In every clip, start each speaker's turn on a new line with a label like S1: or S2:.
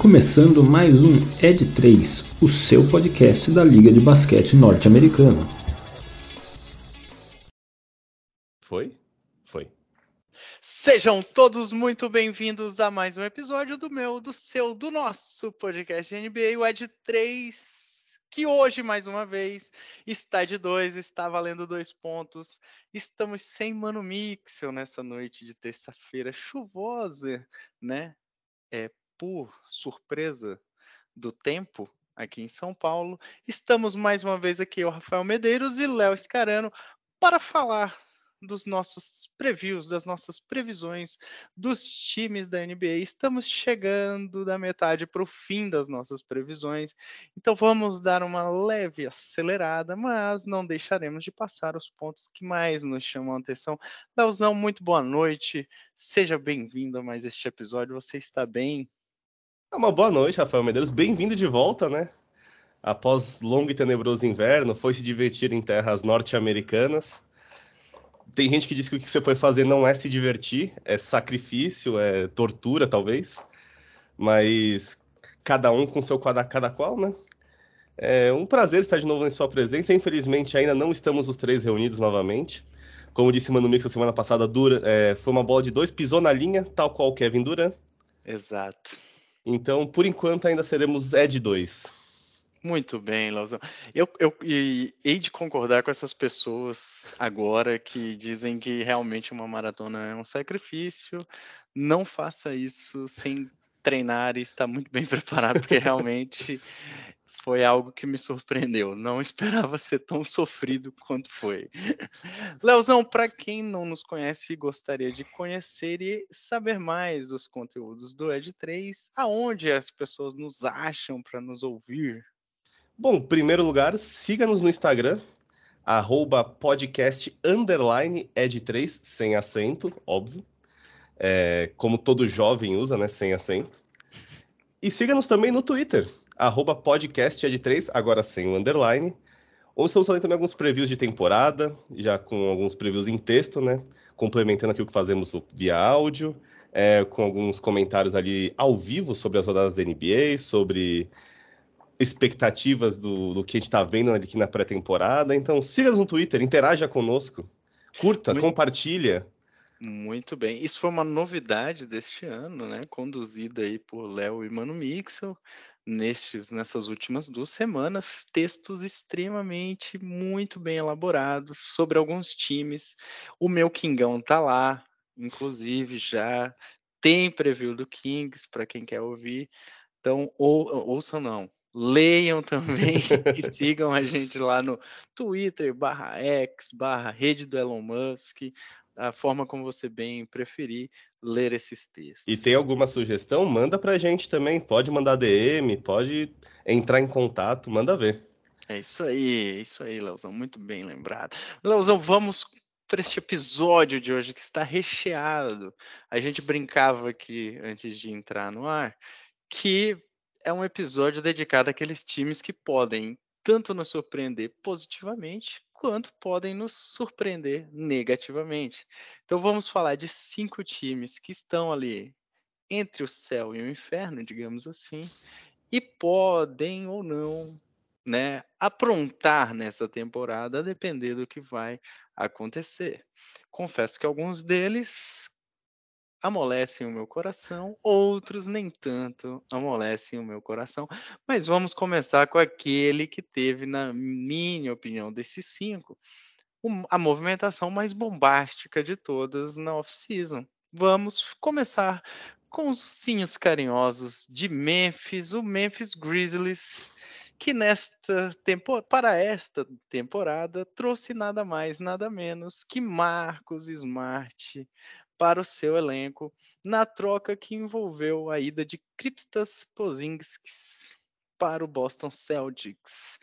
S1: começando mais um Ed 3, o seu podcast da Liga de Basquete Norte-Americana.
S2: Foi? Foi.
S3: Sejam todos muito bem-vindos a mais um episódio do meu, do seu, do nosso podcast de NBA, o Ed 3, que hoje, mais uma vez, está de dois, está valendo dois pontos. Estamos sem Mano Mixel nessa noite de terça-feira chuvosa, né? É, por surpresa do tempo aqui em São Paulo, estamos mais uma vez aqui, o Rafael Medeiros e Léo Scarano, para falar dos nossos previews, das nossas previsões dos times da NBA. Estamos chegando da metade para o fim das nossas previsões, então vamos dar uma leve acelerada, mas não deixaremos de passar os pontos que mais nos chamam a atenção. Leozão, muito boa noite, seja bem-vindo a mais este episódio. Você está bem?
S2: É uma boa noite, Rafael Medeiros. Bem-vindo de volta, né? Após longo e tenebroso inverno, foi se divertir em terras norte-americanas. Tem gente que diz que o que você foi fazer não é se divertir, é sacrifício, é tortura, talvez. Mas cada um com seu cada, cada qual, né? É um prazer estar de novo em sua presença. Infelizmente, ainda não estamos os três reunidos novamente. Como disse Mano Mix a semana passada, Dura, é, foi uma bola de dois, pisou na linha, tal qual Kevin Durant.
S3: Exato.
S2: Então, por enquanto, ainda seremos Ed 2.
S3: Muito bem, Lauzão. Eu, eu e, hei de concordar com essas pessoas agora que dizem que realmente uma maratona é um sacrifício. Não faça isso sem treinar e estar muito bem preparado, porque realmente foi algo que me surpreendeu. Não esperava ser tão sofrido quanto foi. Leozão, para quem não nos conhece e gostaria de conhecer e saber mais dos conteúdos do Ed 3, aonde as pessoas nos acham para nos ouvir?
S2: Bom, em primeiro lugar, siga-nos no Instagram, arroba podcast underline ed3, sem acento, óbvio. É, como todo jovem usa, né? Sem acento. E siga-nos também no Twitter, arroba podcast ed3, agora sem o underline. Onde estamos fazendo também alguns previews de temporada, já com alguns previews em texto, né? Complementando aqui o que fazemos via áudio, é, com alguns comentários ali ao vivo sobre as rodadas da NBA, sobre expectativas do, do que a gente está vendo aqui na pré-temporada. Então, siga-nos no Twitter, interaja conosco, curta, Muito... compartilha.
S3: Muito bem. Isso foi uma novidade deste ano, né? Conduzida aí por Léo e Mano Mixel. Nestes, nessas últimas duas semanas, textos extremamente muito bem elaborados sobre alguns times. O meu Kingão tá lá, inclusive já tem preview do Kings para quem quer ouvir. Então, ou, ouçam não, leiam também e sigam a gente lá no Twitter, barra X, barra rede do Elon Musk, a forma como você bem preferir ler esses textos.
S2: E tem alguma sugestão? Manda pra gente também. Pode mandar DM, pode entrar em contato, manda ver.
S3: É isso aí, é isso aí, Leozão. Muito bem lembrado. Leozão, vamos para este episódio de hoje que está recheado. A gente brincava aqui antes de entrar no ar que é um episódio dedicado àqueles times que podem tanto nos surpreender positivamente quanto podem nos surpreender negativamente. Então vamos falar de cinco times que estão ali entre o céu e o inferno, digamos assim, e podem ou não, né, aprontar nessa temporada, a depender do que vai acontecer. Confesso que alguns deles amolecem o meu coração, outros nem tanto amolecem o meu coração. Mas vamos começar com aquele que teve, na minha opinião, desses cinco, a movimentação mais bombástica de todas na off-season. Vamos começar com os ursinhos carinhosos de Memphis, o Memphis Grizzlies, que nesta tempo, para esta temporada trouxe nada mais, nada menos que Marcos Smart, para o seu elenco, na troca que envolveu a ida de Kristaps Porzingis para o Boston Celtics.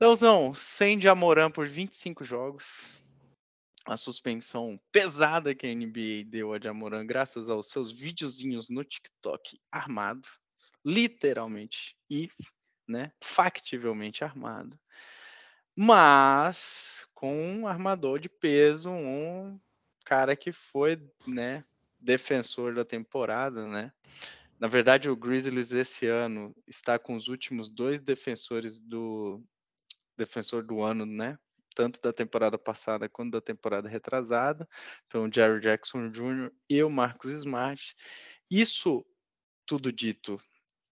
S3: Leozão, sem Jamoran por 25 jogos, a suspensão pesada que a NBA deu a Jamoran graças aos seus videozinhos no TikTok armado, literalmente e né, factivelmente armado, mas com um armador de peso, um cara que foi, né, defensor da temporada, né? Na verdade, o Grizzlies esse ano está com os últimos dois defensores do defensor do ano, né? Tanto da temporada passada quanto da temporada retrasada. Então, o Jerry Jackson Jr. e o Marcus Smart. Isso tudo dito,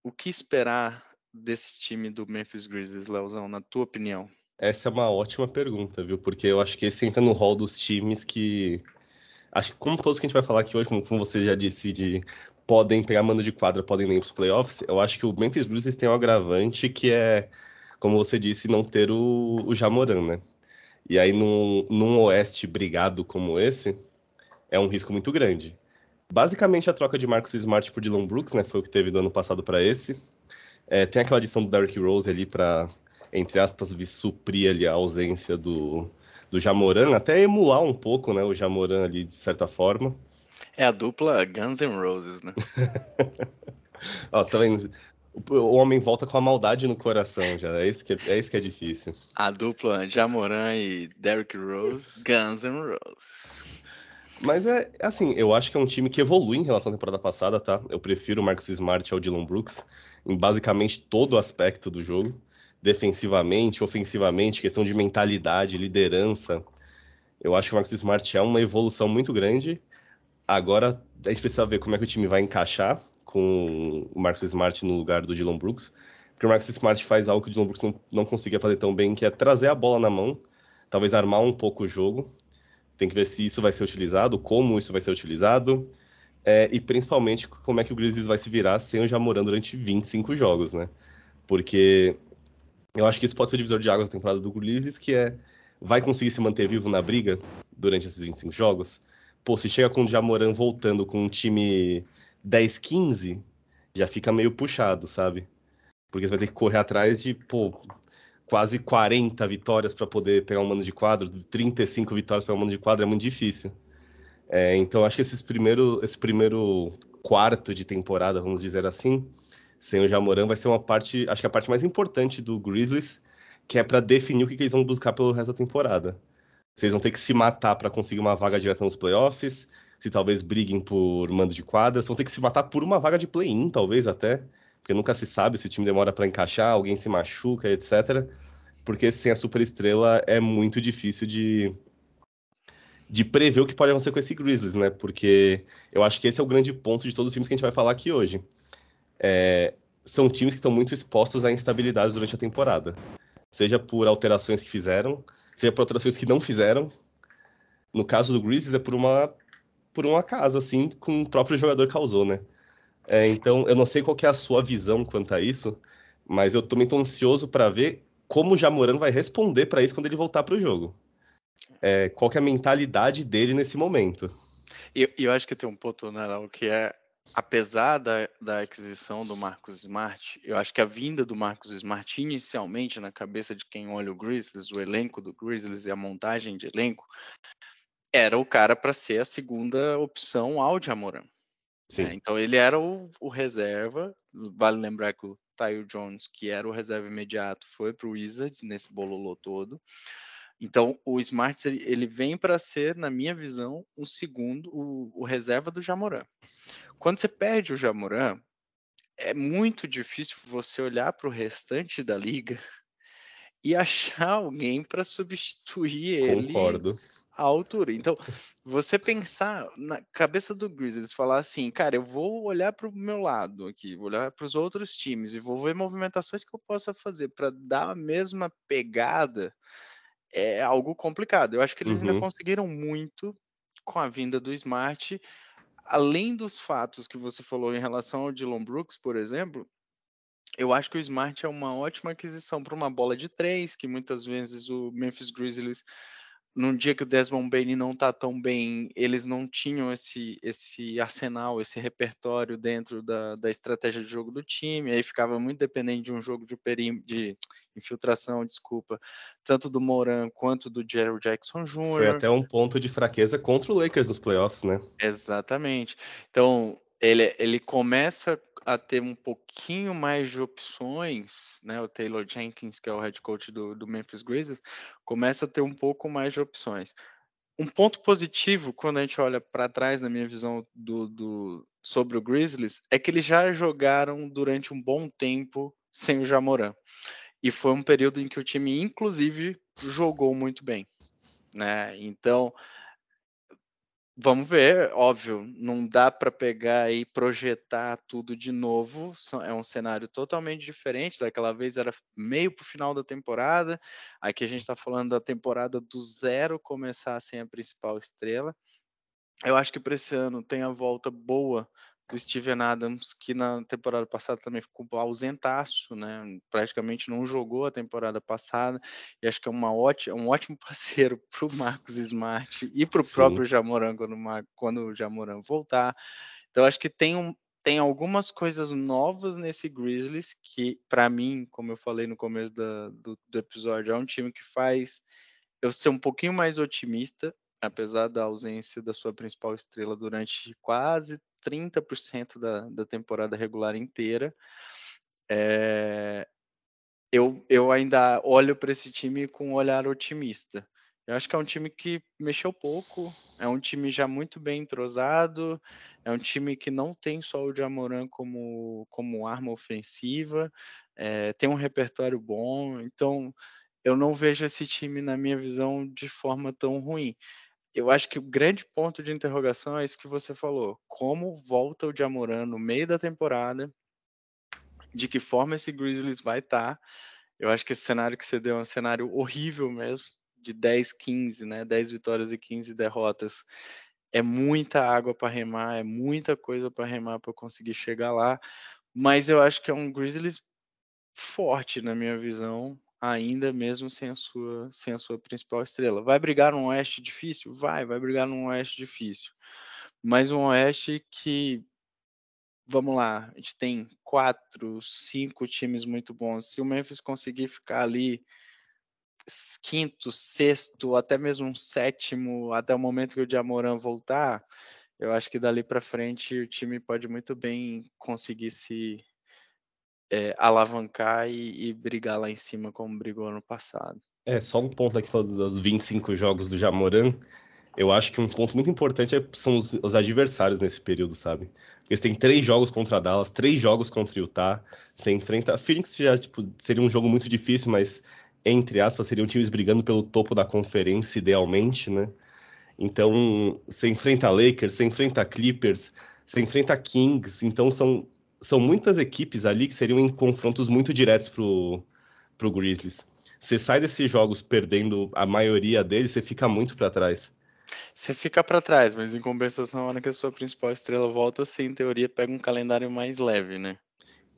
S3: o que esperar desse time do Memphis Grizzlies, Leozão, na tua opinião?
S2: Essa é uma ótima pergunta, viu? Porque eu acho que esse entra no hall dos times que. Acho que, como todos que a gente vai falar aqui hoje, como, como você já disse, de podem pegar mando de quadra, podem nem para os playoffs, eu acho que o Memphis Grizzlies tem um agravante que é, como você disse, não ter o, o Jamoran, né? E aí, num, num oeste brigado como esse, é um risco muito grande. Basicamente, a troca de Marcus Smart por Dylan Brooks, né? Foi o que teve do ano passado para esse. É, tem aquela adição do Derrick Rose ali para, entre aspas, suprir ali a ausência do, do Jamoran, até emular um pouco, né? O Jamoran ali, de certa forma.
S3: É a dupla Guns N' Roses, né?
S2: Ó, tá vendo? O homem volta com a maldade no coração já. É isso que é, é, isso que é difícil.
S3: A dupla Jamoran e Derrick Rose, Guns N' Roses.
S2: Mas é assim, eu acho que é um time que evolui em relação à temporada passada, tá? Eu prefiro o Marcus Smart ao Dylan Brooks em basicamente todo aspecto do jogo. Defensivamente, ofensivamente, questão de mentalidade, liderança. Eu acho que o Marcus Smart é uma evolução muito grande. Agora a gente precisa ver como é que o time vai encaixar com o Marcus Smart no lugar do Dylan Brooks. Porque o Marcus Smart faz algo que o Dylan Brooks não, não conseguia fazer tão bem, que é trazer a bola na mão, talvez armar um pouco o jogo tem que ver se isso vai ser utilizado, como isso vai ser utilizado, é, e principalmente como é que o Grizzlies vai se virar sem o Jamoran durante 25 jogos, né? Porque eu acho que isso pode ser o divisor de águas da temporada do Grizzlies, que é vai conseguir se manter vivo na briga durante esses 25 jogos? Pô, se chega com o Jamoran voltando com um time 10-15, já fica meio puxado, sabe? Porque você vai ter que correr atrás de, pô, quase 40 vitórias para poder pegar um mano de quadro, 35 vitórias para um mano de quadro é muito difícil. É, então acho que esses primeiro, esse primeiro quarto de temporada, vamos dizer assim, sem o Jamoran vai ser uma parte, acho que a parte mais importante do Grizzlies, que é para definir o que, que, eles vão buscar pelo resto da temporada. Se eles vão ter que se matar para conseguir uma vaga direta nos playoffs, se talvez briguem por mando de quadra, se vão ter que se matar por uma vaga de play-in, talvez até porque nunca se sabe se o time demora para encaixar, alguém se machuca, etc. Porque sem a superestrela é muito difícil de, de prever o que pode acontecer com esse Grizzlies, né? Porque eu acho que esse é o grande ponto de todos os times que a gente vai falar aqui hoje. É, são times que estão muito expostos a instabilidades durante a temporada. Seja por alterações que fizeram, seja por alterações que não fizeram. No caso do Grizzlies é por uma por um acaso, assim, com o próprio jogador causou, né? É, então, eu não sei qual é a sua visão quanto a isso, mas eu também estou ansioso para ver como o Jamoran vai responder para isso quando ele voltar para o jogo. É, qual é a mentalidade dele nesse momento.
S3: E eu, eu, acho que tem um ponto, né, Lau, que é, apesar da, da aquisição do Marcos Smart, eu acho que a vinda do Marcos Smart inicialmente na cabeça de quem olha o Grizzlies, o elenco do Grizzlies e a montagem de elenco, era o cara para ser a segunda opção ao Jamoran. É, então ele era o, o, reserva. Vale lembrar que o Tyre Jones, que era o reserva imediato, foi para o Wizards nesse bololô todo. Então o Smart ele, vem para ser, na minha visão, o segundo, o, o reserva do Jamoran. Quando você perde o Jamoran, é muito difícil você olhar para o restante da liga e achar alguém para substituir
S2: ele Concordo
S3: a altura. Então, você pensar na cabeça do Grizzlies, falar assim, cara, eu vou olhar para o meu lado aqui, vou olhar para os outros times e vou ver movimentações que eu possa fazer para dar a mesma pegada, é algo complicado. Eu acho que eles uhum. ainda conseguiram muito com a vinda do Smart, além dos fatos que você falou em relação ao Dylan Brooks, por exemplo. Eu acho que o Smart é uma ótima aquisição para uma bola de três, que muitas vezes o Memphis Grizzlies num dia que o Desmond Bain não está tão bem, eles não tinham esse, esse arsenal, esse repertório dentro da, da estratégia de jogo do time, aí ficava muito dependente de um jogo de, perim, de infiltração, desculpa, tanto do Moran quanto do Jerry Jackson Jr.
S2: Foi até um ponto de fraqueza contra o Lakers nos playoffs, né?
S3: Exatamente. Então, ele, ele começa a ter um pouquinho mais de opções, né? O Taylor Jenkins, que é o head coach do, do Memphis Grizzlies, começa a ter um pouco mais de opções. um ponto positivo quando a gente olha para trás, na minha visão, do, do, sobre o Grizzlies, é que eles já jogaram durante um bom tempo sem o Jamoran. E foi um período em que o time, inclusive, jogou muito bem. Né? Então, Vamos ver, óbvio, não dá para pegar e projetar tudo de novo. É um cenário totalmente diferente. Daquela vez era meio para o final da temporada. Aqui a gente está falando da temporada do zero começar sem a principal estrela. Eu acho que para esse ano tem a volta boa do Steven Adams, que na temporada passada também ficou ausentaço, né? Praticamente não jogou a temporada passada, e acho que é uma ótima, um ótimo parceiro para o Marcos Smart e para o próprio Jamoran quando, quando o Jamoran voltar. Então, acho que tem, um, tem algumas coisas novas nesse Grizzlies que, para mim, como eu falei no começo da, do, do episódio, é um time que faz eu ser um pouquinho mais otimista apesar da ausência da sua principal estrela durante quase 30% da, da temporada regular inteira, é, eu, eu ainda olho para esse time com um olhar otimista. Eu acho que é um time que mexeu pouco, é um time já muito bem entrosado, é um time que não tem só o Jamoran como, como arma ofensiva, é, tem um repertório bom, então eu não vejo esse time, na minha visão, de forma tão ruim eu acho que o grande ponto de interrogação é isso que você falou. Como volta o Jamoran no meio da temporada? De que forma esse Grizzlies vai estar? Tá? Eu acho que esse cenário que você deu é um cenário horrível mesmo, de 10, 15, né? 10 vitórias e 15 derrotas. É muita água para remar, é muita coisa para remar para conseguir chegar lá. Mas eu acho que é um Grizzlies forte na minha visão ainda mesmo sem a sua sem a sua principal estrela. Vai brigar num Oeste difícil? Vai, vai brigar num Oeste difícil. Mas um Oeste que vamos lá, a gente tem quatro, cinco times muito bons. Se o Memphis conseguir ficar ali quinto, sexto, até mesmo um sétimo, até o momento que o Jamoran voltar, eu acho que dali para frente o time pode muito bem conseguir se é, alavancar e, e, brigar lá em cima como brigou ano passado.
S2: É, só um ponto aqui falando dos 25 jogos do Jamoran. Eu acho que um ponto muito importante é, são os, os, adversários nesse período, sabe? Eles têm três jogos contra Dallas, três jogos contra Utah. Você enfrenta. Phoenix já tipo, seria um jogo muito difícil, mas entre aspas, seriam times brigando pelo topo da conferência, idealmente, né? Então, você enfrenta Lakers, você enfrenta Clippers, você enfrenta Kings, então são são muitas equipes ali que seriam em confrontos muito diretos pro, pro Grizzlies. Você sai desses jogos perdendo a maioria deles, você fica muito para trás.
S3: Você fica para trás, mas em compensação, na hora que a sua principal estrela volta, você em teoria pega um calendário mais leve, né?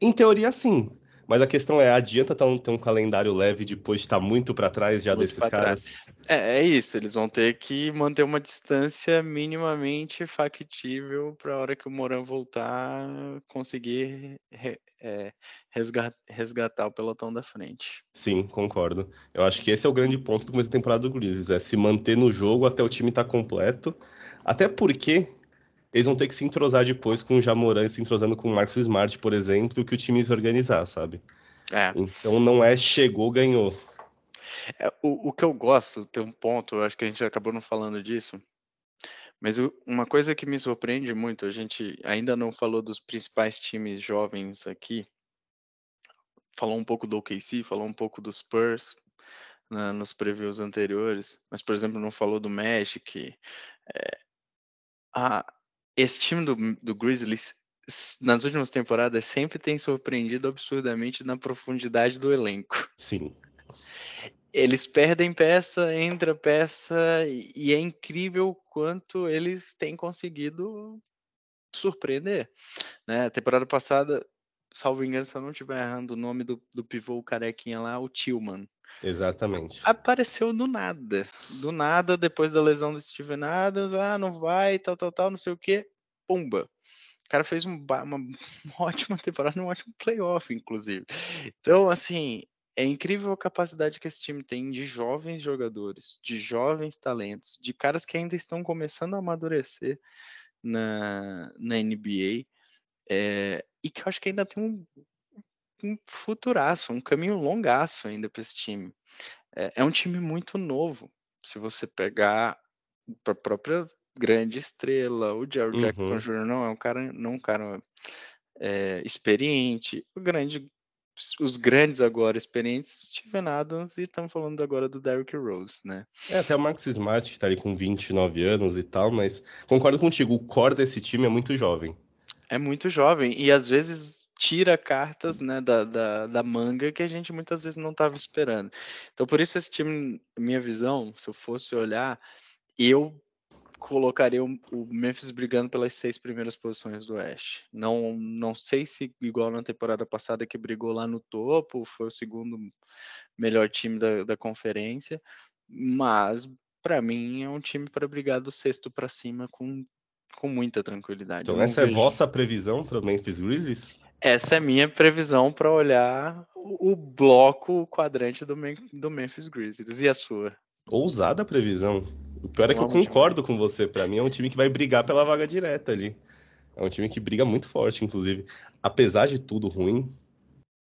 S2: Em teoria, sim. Mas a questão é, adianta ter um, ter um calendário leve depois de estar muito para trás já muito desses caras?
S3: É, é, isso, eles vão ter que manter uma distância minimamente factível para a hora que o Moran voltar conseguir re, é, resgatar, resgatar o pelotão da frente.
S2: Sim, concordo. Eu acho que esse é o grande ponto do começo da temporada do Grizzlies, é se manter no jogo até o time estar tá completo. Até porque eles vão ter que se entrosar depois com o Jamoran se entrosando com o Marcos Smart, por exemplo, que o time se organizar, sabe? É. Então não é chegou, ganhou.
S3: É, o, o que eu gosto, tem um ponto, eu acho que a gente acabou não falando disso, mas uma coisa que me surpreende muito, a gente ainda não falou dos principais times jovens aqui, falou um pouco do OKC, falou um pouco dos Spurs né, nos previews anteriores, mas, por exemplo, não falou do Magic. É, a, esse time do, do Grizzlies, nas últimas temporadas, sempre tem surpreendido absurdamente na profundidade do elenco.
S2: Sim.
S3: Eles perdem peça, entra peça, e é incrível quanto eles têm conseguido surpreender. Né? A temporada passada, salvo engano, se eu não estiver errando o nome do, do pivô carequinha lá, o Tillman.
S2: Exatamente.
S3: Apareceu do nada. Do nada, depois da lesão do Steven Adams, ah, não vai, tal, tal, tal, não sei o quê. Pumba. O cara fez um, uma, ótima temporada, um ótimo playoff, inclusive. Então, assim, é incrível a capacidade que esse time tem de jovens jogadores, de jovens talentos, de caras que ainda estão começando a amadurecer na, na NBA. É, e que eu acho que ainda tem um, um futuraço, um caminho longaço ainda para esse time. É, é, um time muito novo. Se você pegar a própria grande estrela. O Jerry uhum. Jackson Jr. não é um cara, não um cara é, experiente. O grande, os grandes agora experientes, Steven Adams, e estamos falando agora do Derrick Rose, né?
S2: É, até o Max Smart, que está ali com 29 anos e tal, mas concordo contigo, o core desse time é muito jovem.
S3: É muito jovem, e às vezes tira cartas né, da, da, da manga que a gente muitas vezes não estava esperando. Então, por isso, esse time, minha visão, se eu fosse olhar, eu colocaria o, Memphis brigando pelas seis primeiras posições do Oeste. Não, não sei se, igual na temporada passada, que brigou lá no topo, foi o segundo melhor time da, da conferência, mas para mim é um time para brigar do sexto para cima com, com muita tranquilidade.
S2: Então, essa vejo... é vossa previsão para o Memphis Grizzlies?
S3: Essa é minha previsão para olhar o bloco, o quadrante do, do Memphis Grizzlies. E a sua?
S2: Ousada previsão. O pior é que eu concordo com você. Para mim é um time que vai brigar pela vaga direta ali. É um time que briga muito forte, inclusive. Apesar de tudo ruim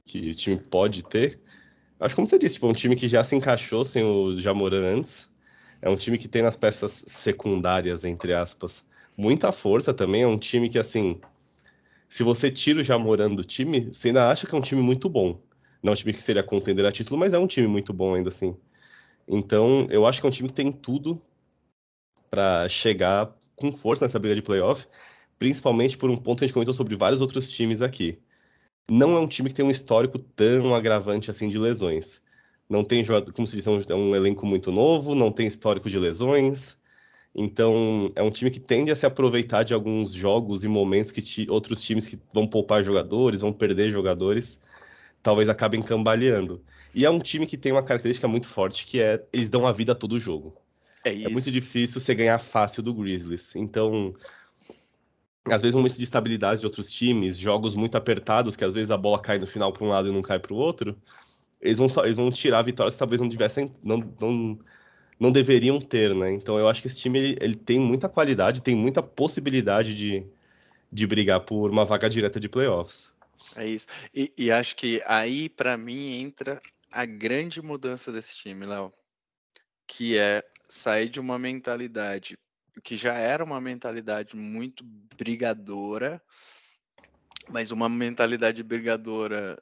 S2: que o time pode ter, acho como você disse, tipo, é um time que já se encaixou sem o Jamoran antes. É um time que tem nas peças secundárias, entre aspas, muita força também. É um time que, assim, se você tira o Jamoran do time, você ainda acha que é um time muito bom. Não é um time que seria contender a título, mas é um time muito bom ainda assim. Então, eu acho que é um time que tem tudo para chegar com força nessa briga de playoff, principalmente por um ponto que a gente comentou sobre vários outros times aqui. Não é um time que tem um histórico tão agravante assim de lesões. Não tem como se diz, é é um elenco muito novo, não tem histórico de lesões. Então, é um time que tende a se aproveitar de alguns jogos e momentos que ti, outros times que vão poupar jogadores, vão perder jogadores, talvez acabem cambaleando. E é um time que tem uma característica muito forte, que é eles dão a vida a todo jogo. É, é muito difícil você ganhar fácil do Grizzlies. Então, às vezes momentos de estabilidade de outros times, jogos muito apertados, que às vezes a bola cai no final para um lado e não cai para o outro, eles vão, eles vão tirar vitórias que talvez não tivessem, não, não, não deveriam ter, né? Então eu acho que esse time ele, ele tem muita qualidade, tem muita possibilidade de, de brigar por uma vaga direta de playoffs.
S3: É isso. E, e acho que aí, para mim, entra a grande mudança desse time, Léo, que é sair de uma mentalidade que já era uma mentalidade muito brigadora, mas uma mentalidade brigadora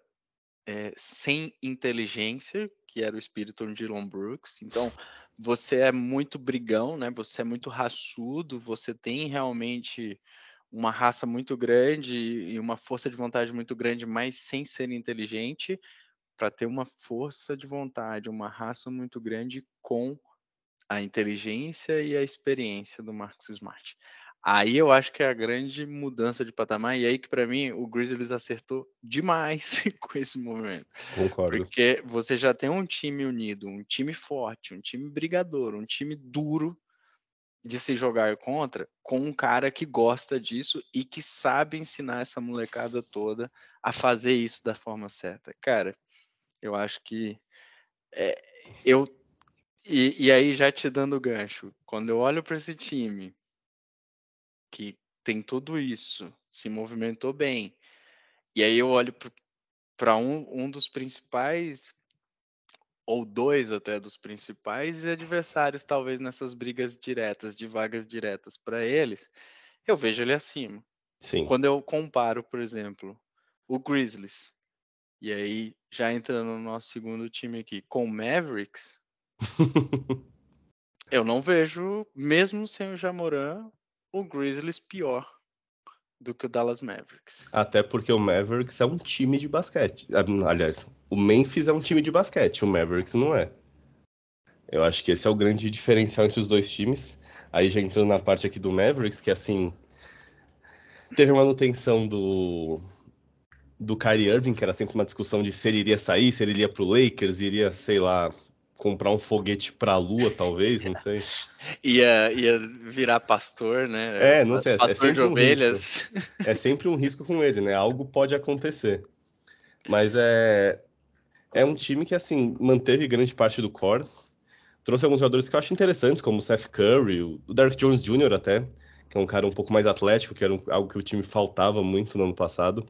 S3: é, sem inteligência, que era o espírito de Dylan Brooks. Então, você é muito brigão, né? Você é muito raçudo, você tem realmente uma raça muito grande e uma força de vontade muito grande, mas sem ser inteligente, para ter uma força de vontade, uma raça muito grande com a inteligência e a experiência do Marcos Smart. Aí eu acho que é a grande mudança de patamar, e aí que para mim o Grizzlies acertou demais com esse movimento.
S2: Concordo.
S3: Porque você já tem um time unido, um time forte, um time brigador, um time duro de se jogar contra, com um cara que gosta disso e que sabe ensinar essa molecada toda a fazer isso da forma certa. Cara, eu acho que é, eu e, e aí, já te dando o gancho, quando eu olho para esse time que tem tudo isso, se movimentou bem, e aí eu olho para um, um dos principais, ou dois até dos principais adversários, talvez nessas brigas diretas, de vagas diretas para eles, eu vejo ele acima.
S2: Sim.
S3: Quando eu comparo, por exemplo, o Grizzlies, e aí já entrando no nosso segundo time aqui, com o Mavericks, eu não vejo, mesmo sem o Jamoran, o Grizzlies pior do que o Dallas Mavericks.
S2: Até porque o Mavericks é um time de basquete. Aliás, o Memphis é um time de basquete, o Mavericks não é. Eu acho que esse é o grande diferencial entre os dois times. Aí já entrando na parte aqui do Mavericks, que assim. Teve a manutenção do. Do Kyrie Irving, que era sempre uma discussão de se ele iria sair, se ele iria pro Lakers, iria, sei lá, comprar um foguete para a Lua, talvez, não sei.
S3: ia, ia virar pastor,
S2: né? É, não sei. É
S3: pastor é de ovelhas.
S2: Um é sempre um risco com ele, né? Algo pode acontecer. Mas é, é um time que, assim, manteve grande parte do core. Trouxe alguns jogadores que eu acho interessantes, como o Seth Curry, o Derek Jones Jr. até, que é um cara um pouco mais atlético, que era um, algo que o time faltava muito no ano passado.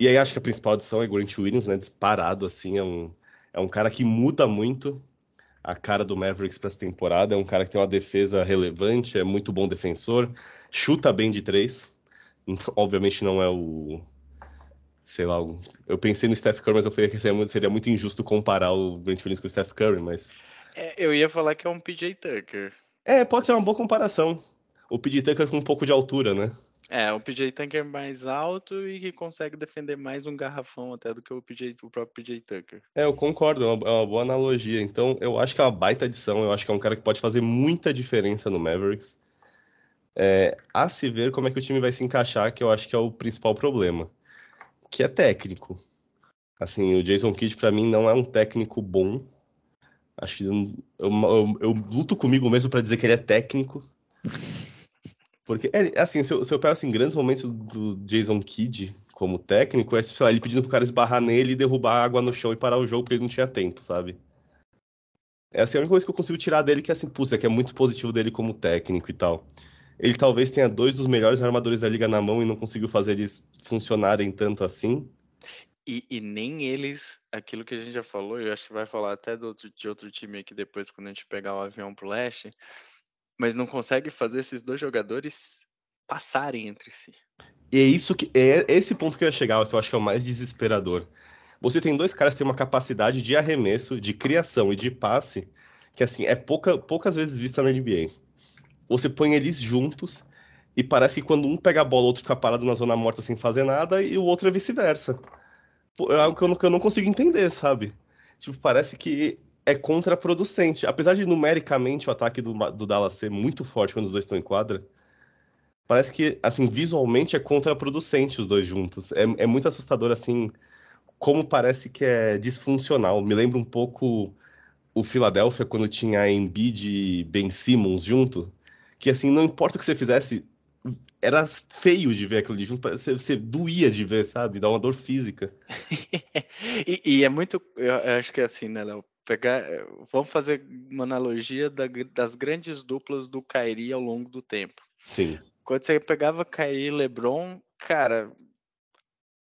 S2: E aí acho que a principal adição é Grant Williams, né? Disparado, assim, é um é um cara que muda muito a cara do Mavericks para essa temporada. É um cara que tem uma defesa relevante, é muito bom defensor, chuta bem de três. Obviamente não é o. Sei lá, eu pensei no Steph Curry, mas eu falei que seria muito injusto comparar o Brent Williams com o Steph Curry, mas.
S3: É, eu ia falar que é um PJ Tucker.
S2: É, pode ser uma boa comparação. O PJ Tucker com um pouco de altura, né?
S3: É, o PJ Tucker mais alto e que consegue defender mais um garrafão até do que o, PJ, o próprio PJ Tucker.
S2: É, eu concordo, é uma, é uma, boa analogia. Então, eu acho que é uma baita adição, eu acho que é um cara que pode fazer muita diferença no Mavericks. É, a se ver como é que o time vai se encaixar, que eu acho que é o principal problema, que é técnico. Assim, o Jason Kidd, para mim, não é um técnico bom. Acho que eu, eu, eu luto comigo mesmo para dizer que ele é técnico. Porque, é, assim, se eu, se eu pego assim, grandes momentos do Jason Kidd como técnico, é, sei lá, ele pedindo pro cara esbarrar nele e derrubar água no chão e parar o jogo porque ele não tinha tempo, sabe? É assim, a única coisa que eu consigo tirar dele que é assim, putz, é que é muito positivo dele como técnico e tal. Ele talvez tenha dois dos melhores armadores da liga na mão e não conseguiu fazer eles funcionarem tanto assim.
S3: E, e, nem eles, aquilo que a gente já falou, eu acho que vai falar até do outro, de outro time aqui depois, quando a gente pegar o avião pro leste, mas não consegue fazer esses dois jogadores passarem entre si.
S2: E é isso que é esse ponto que eu ia chegar, que eu acho que é o mais desesperador. Você tem dois caras que têm uma capacidade de arremesso, de criação e de passe que assim é pouca, poucas vezes vista na NBA. Você põe eles juntos e parece que quando um pega a bola, o outro fica parado na zona morta sem fazer nada e o outro é vice-versa. É algo que eu, não, que eu não consigo entender, sabe? Tipo, parece que é contraproducente. Apesar de numericamente o ataque do, do Dallas ser muito forte quando os dois estão em quadra, parece que, assim, visualmente é contraproducente os dois juntos. É, é muito assustador, assim, como parece que é disfuncional. Me lembra um pouco o Philadelphia quando tinha Embiid e Ben Simmons junto, que, assim, não importa o que você fizesse, era feio de ver aquilo de junto, você, você doía de ver, sabe? Dá uma dor física.
S3: e, e, é muito, eu acho que é assim, né, Léo? Pegar, eh, vamos fazer uma analogia da, das grandes duplas do Kairi ao longo do tempo.
S2: Sim.
S3: Quando você pegava Kairi e LeBron, cara,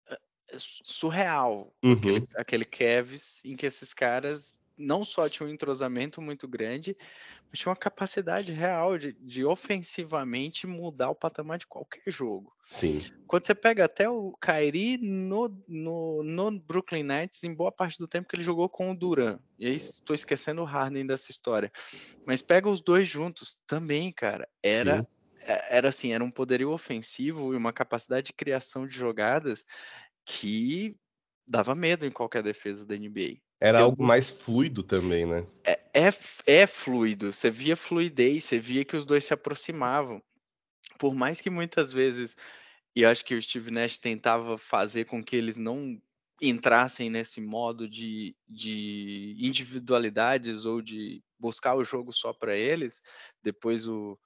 S3: é surreal
S2: uhum.
S3: aquele, aquele Kevs em que esses caras não só tinham um entrosamento muito grande, mas tinham uma capacidade real de, de ofensivamente mudar o patamar de qualquer jogo.
S2: Sim.
S3: Quando você pega até o Kyrie no, no, no Brooklyn Nets, em boa parte do tempo que ele jogou com o Duran. E aí estou esquecendo o Harden dessa história. Mas pega os dois juntos também, cara. Era Sim. É, era assim, era um poderio ofensivo e uma capacidade de criação de jogadas que dava medo em qualquer defesa da NBA.
S2: Era Eu... algo mais fluido também, né?
S3: É, é, é fluido. Você via fluidez, você via que os dois se aproximavam por mais que muitas vezes, e acho que o Steve Nash tentava fazer com que eles não entrassem nesse modo de, de individualidades ou de buscar o jogo só para eles, depois o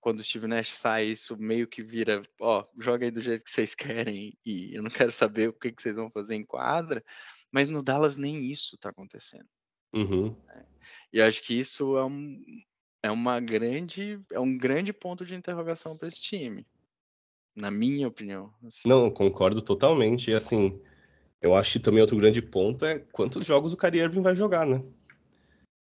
S3: quando o Steve Nash sai, isso meio que vira, ó, joga aí do jeito que vocês querem e eu não quero saber o que, que vocês vão fazer em quadra, mas no Dallas nem isso está acontecendo.
S2: Uhum.
S3: E acho que isso é um, é uma grande é um grande ponto de interrogação para esse time, na minha opinião.
S2: Assim. Não, concordo totalmente. E assim, eu acho que também outro grande ponto é quantos jogos o Kyrie Irving vai jogar, né?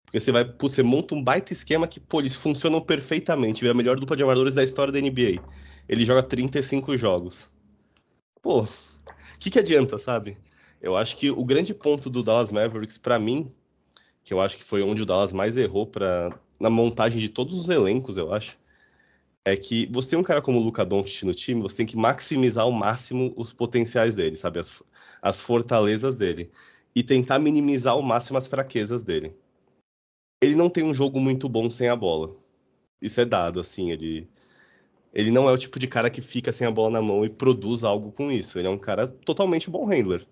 S2: Porque você vai, pô, você monta um baita esquema que, pô, eles funcionam perfeitamente, vira a melhor dupla de armadores da história da NBA. Ele joga 35 jogos. Pô, o que, que adianta, sabe? Eu acho que o grande ponto do Dallas Mavericks, para mim, que eu acho que foi onde o Dallas mais errou para na montagem de todos os elencos, eu acho, é que você tem um cara como o Luca Doncic no time, você tem que maximizar ao máximo os potenciais dele, sabe? As, as fortalezas dele. E tentar minimizar ao máximo as fraquezas dele. Ele não tem um jogo muito bom sem a bola. Isso é dado, assim, ele... Ele não é o tipo de cara que fica sem a bola na mão e produz algo com isso. Ele é um cara totalmente bom handler.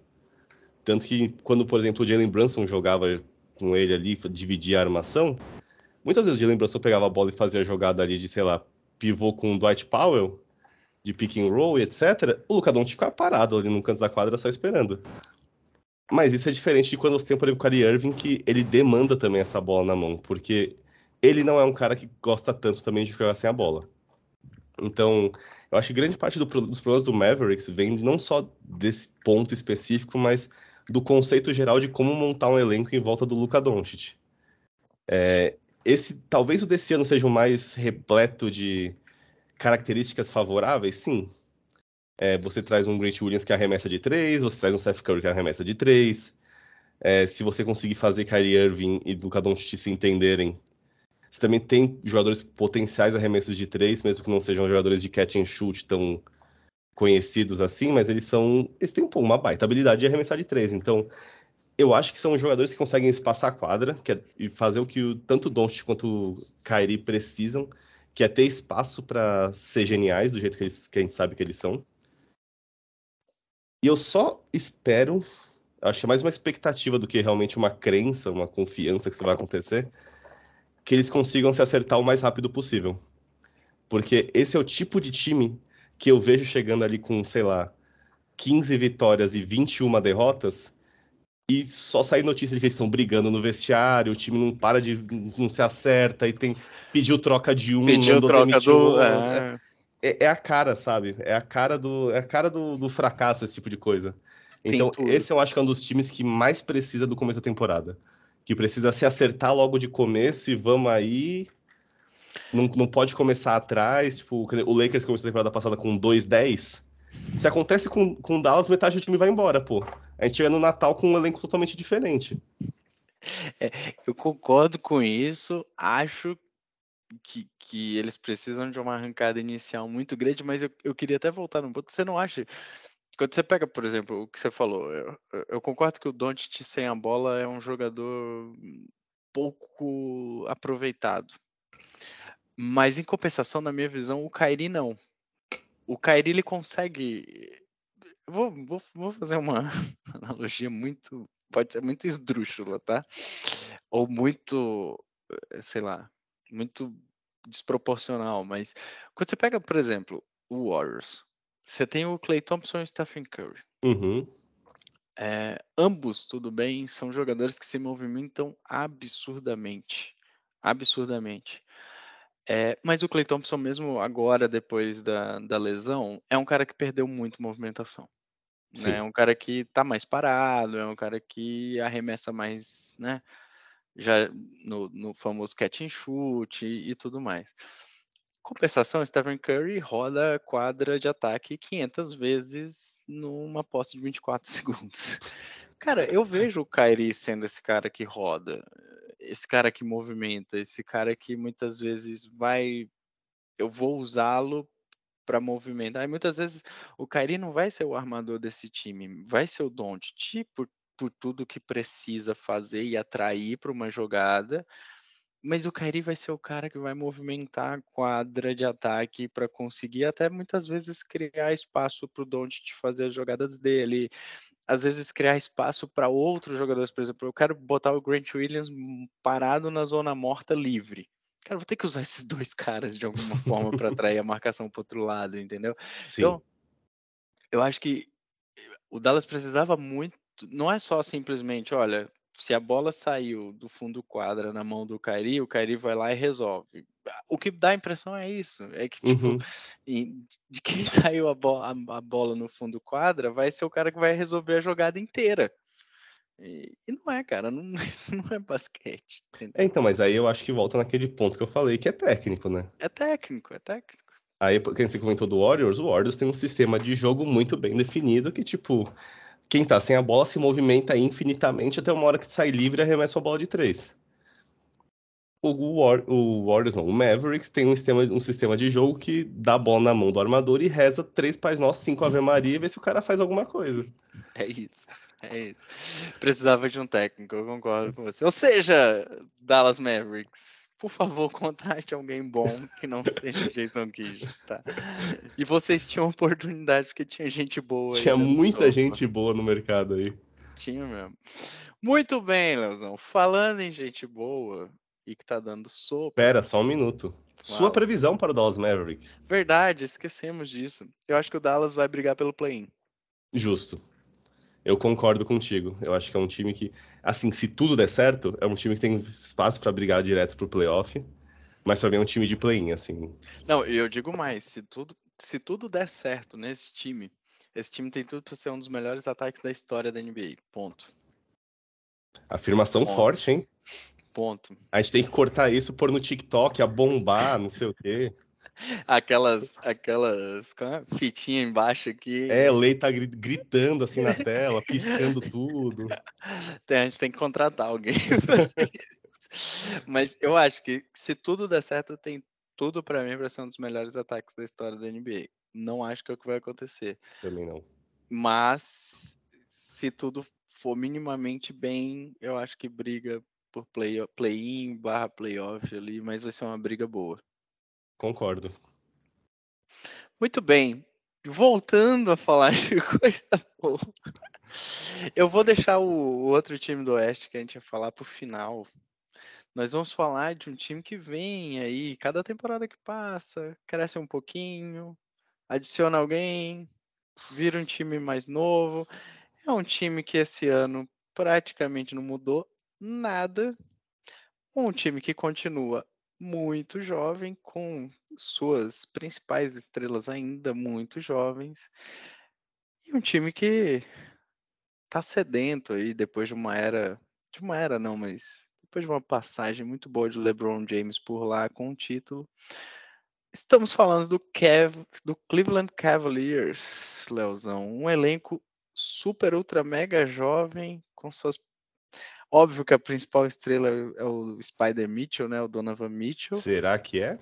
S2: Tanto que quando, por exemplo, o Jalen Brunson jogava com ele ali, dividia a armação, Muitas vezes o Jalen Brunson pegava a bola e fazia a jogada ali de, sei lá, pivô com o Dwight Powell, de pick and roll etc. O Luca Doncic ficava parado ali no canto da quadra só esperando. Mas isso é diferente de quando você tem, por exemplo, o Kyrie Irving, que ele demanda também essa bola na mão, porque ele não é um cara que gosta tanto também de jogar sem a bola. Então, eu acho que grande parte do, dos problemas do Mavericks vem não só desse ponto específico, mas do conceito geral de como montar um elenco em volta do Luca Doncic É, esse talvez o desse ano seja o mais repleto de características favoráveis, sim. É, você traz um Grant Williams que arremessa de três, você traz um Seth Curry que arremessa de três. É, se você conseguir fazer Kyrie Irving e Luka Doncic se entenderem, você também tem jogadores potenciais arremessos de três, mesmo que não sejam jogadores de catch and shoot tão conhecidos assim, mas eles são. Eles têm uma baita habilidade de arremessar de três. Então, eu acho que são jogadores que conseguem espaçar a quadra que é, e fazer o que o, tanto o quanto o Kyrie precisam, que é ter espaço para ser geniais do jeito que, eles, que a gente sabe que eles são. E eu só espero, acho que é mais uma expectativa do que realmente uma crença, uma confiança que isso vai acontecer, que eles consigam se acertar o mais rápido possível. Porque esse é o tipo de time que eu vejo chegando ali com, sei lá, 15 vitórias e 21 derrotas, e só sair notícia de que eles estão brigando no vestiário, o time não para de não se acerta e tem pediu troca de um,
S3: pediu troca do
S2: é. É, é. a cara, sabe? É a cara do é a cara do, do fracasso esse tipo de coisa. Então, esse eu acho que é um dos times que mais precisa do começo da temporada. Que precisa se acertar logo de começo e vamos aí. Não, não pode começar atrás. Tipo, o Lakers começou a temporada passada com 2-10. Se acontece com, com o Dallas, metade do time vai embora, pô. A gente vai no Natal com um elenco totalmente diferente.
S3: É, eu concordo com isso. Acho que, que eles precisam de uma arrancada inicial muito grande, mas eu, eu queria até voltar num ponto. Você não acha? Quando você pega, por exemplo, o que você falou, eu, eu concordo que o Doncic sem a bola é um jogador pouco aproveitado. Mas em compensação, na minha visão, o Kairi não o Kairi ele consegue. Vou, vou, vou fazer uma analogia muito. Pode ser muito esdrúxula, tá? Ou muito. Eh, sei lá. Muito desproporcional. Mas quando você pega, por exemplo, o Warriors, você tem o Clay Thompson e o Stephen Curry.
S2: Uhum.
S3: É, ambos, tudo bem, são jogadores que se movimentam absurdamente. Absurdamente. É, mas o Clay Thompson, mesmo agora, depois da, da lesão, é um cara que perdeu muito movimentação. Né? É um cara que tá mais parado, é um cara que arremessa mais, né? Já no, no famoso catch and shoot e, e tudo mais. Compensação, Stephen Curry roda quadra de ataque 500 vezes numa posse de 24 segundos. Cara, eu vejo o Kyrie sendo esse cara que roda esse cara que movimenta, esse cara que muitas vezes vai, eu vou usá-lo para movimentar. Muitas vezes o Kairi não vai ser o armador desse time, vai ser o Doncic por, por tudo que precisa fazer e atrair para uma jogada. Mas o Kairi vai ser o cara que vai movimentar a quadra de ataque para conseguir até muitas vezes criar espaço para o Doncic fazer as jogadas dele, às vezes criar espaço para outros jogadores, por exemplo, eu quero botar o Grant Williams parado na zona morta livre. Cara, vou ter que usar esses dois caras de alguma forma para atrair a marcação para outro lado, entendeu?
S2: Sim. Então,
S3: eu acho que o Dallas precisava muito, não é só simplesmente, olha, se a bola saiu do fundo quadra na mão do Kairi, o Kairi vai lá e resolve. O que dá a impressão é isso, é que tipo, uhum. de quem saiu a, bo a, a, bola no fundo quadra vai ser o cara que vai resolver a jogada inteira. E, e não é, cara, não, isso não é basquete.
S2: É, então, mas aí eu acho que volta naquele ponto que eu falei, que é técnico, né?
S3: É técnico, é técnico.
S2: Aí, porque você comentou do Warriors, o Warriors tem um sistema de jogo muito bem definido que, tipo, quem tá sem a bola se movimenta infinitamente até uma hora que sai livre e arremessa a bola de três. O, War, o Warriors, não, o Mavericks tem um sistema, um sistema de jogo que dá a bola na mão do armador e reza três pais nossos, cinco Ave Maria e vê se o cara faz alguma coisa.
S3: É isso, é isso. Precisava de um técnico, eu concordo com você. Ou seja, Dallas Mavericks, por favor, contrate alguém bom que não seja Jason Kidd, tá? E vocês tinham oportunidade porque tinha gente boa.
S2: Tinha muita gente boa no mercado aí.
S3: Tinha mesmo. Muito bem, Leozão. Falando em gente boa e que tá dando sopa.
S2: Pera, só um minuto. Uau. Sua previsão para o Dallas Maverick.
S3: Verdade, esquecemos disso. Eu acho que o Dallas vai brigar pelo play-in.
S2: Justo. Eu concordo contigo. Eu acho que é um time que, assim, se tudo der certo, é um time que tem espaço para brigar direto pro playoff. Mas para mim é um time de play-in, assim.
S3: Não, eu digo mais, se tudo, se tudo der certo nesse time, esse time tem tudo para ser um dos melhores ataques da história da NBA. Ponto.
S2: Afirmação Ponto. forte, hein?
S3: ponto.
S2: A gente tem que cortar isso, pôr no TikTok, a bombar, não sei o quê.
S3: Aquelas, aquelas é? fitinha embaixo aqui.
S2: É, o Lei tá gritando assim na tela, piscando tudo.
S3: Tem, a gente tem que contratar alguém. Mas eu acho que se tudo der certo, tem tudo para mim para ser um dos melhores ataques da história da NBA. Não acho que é o que vai acontecer.
S2: Também não.
S3: Mas se tudo for minimamente bem, eu acho que briga por play-in play barra playoff ali, mas vai ser uma briga boa.
S2: Concordo.
S3: Muito bem. Voltando a falar de coisa boa. Eu vou deixar o, outro time do Oeste que a gente ia falar para o final. Nós vamos falar de um time que vem aí, cada temporada que passa, cresce um pouquinho, adiciona alguém, vira um time mais novo. É um time que esse ano praticamente não mudou nada. Um time que continua muito jovem, com suas principais estrelas ainda muito jovens. E um time que tá sedento aí depois de uma era, de uma era não, mas depois de uma passagem muito boa de LeBron James por lá com o título. Estamos falando do, Kev, do Cleveland Cavaliers, Leozão. Um elenco super, ultra, mega jovem, com suas Óbvio que a principal estrela é o Spider Mitchell, né? O Donovan Mitchell.
S2: Será que é?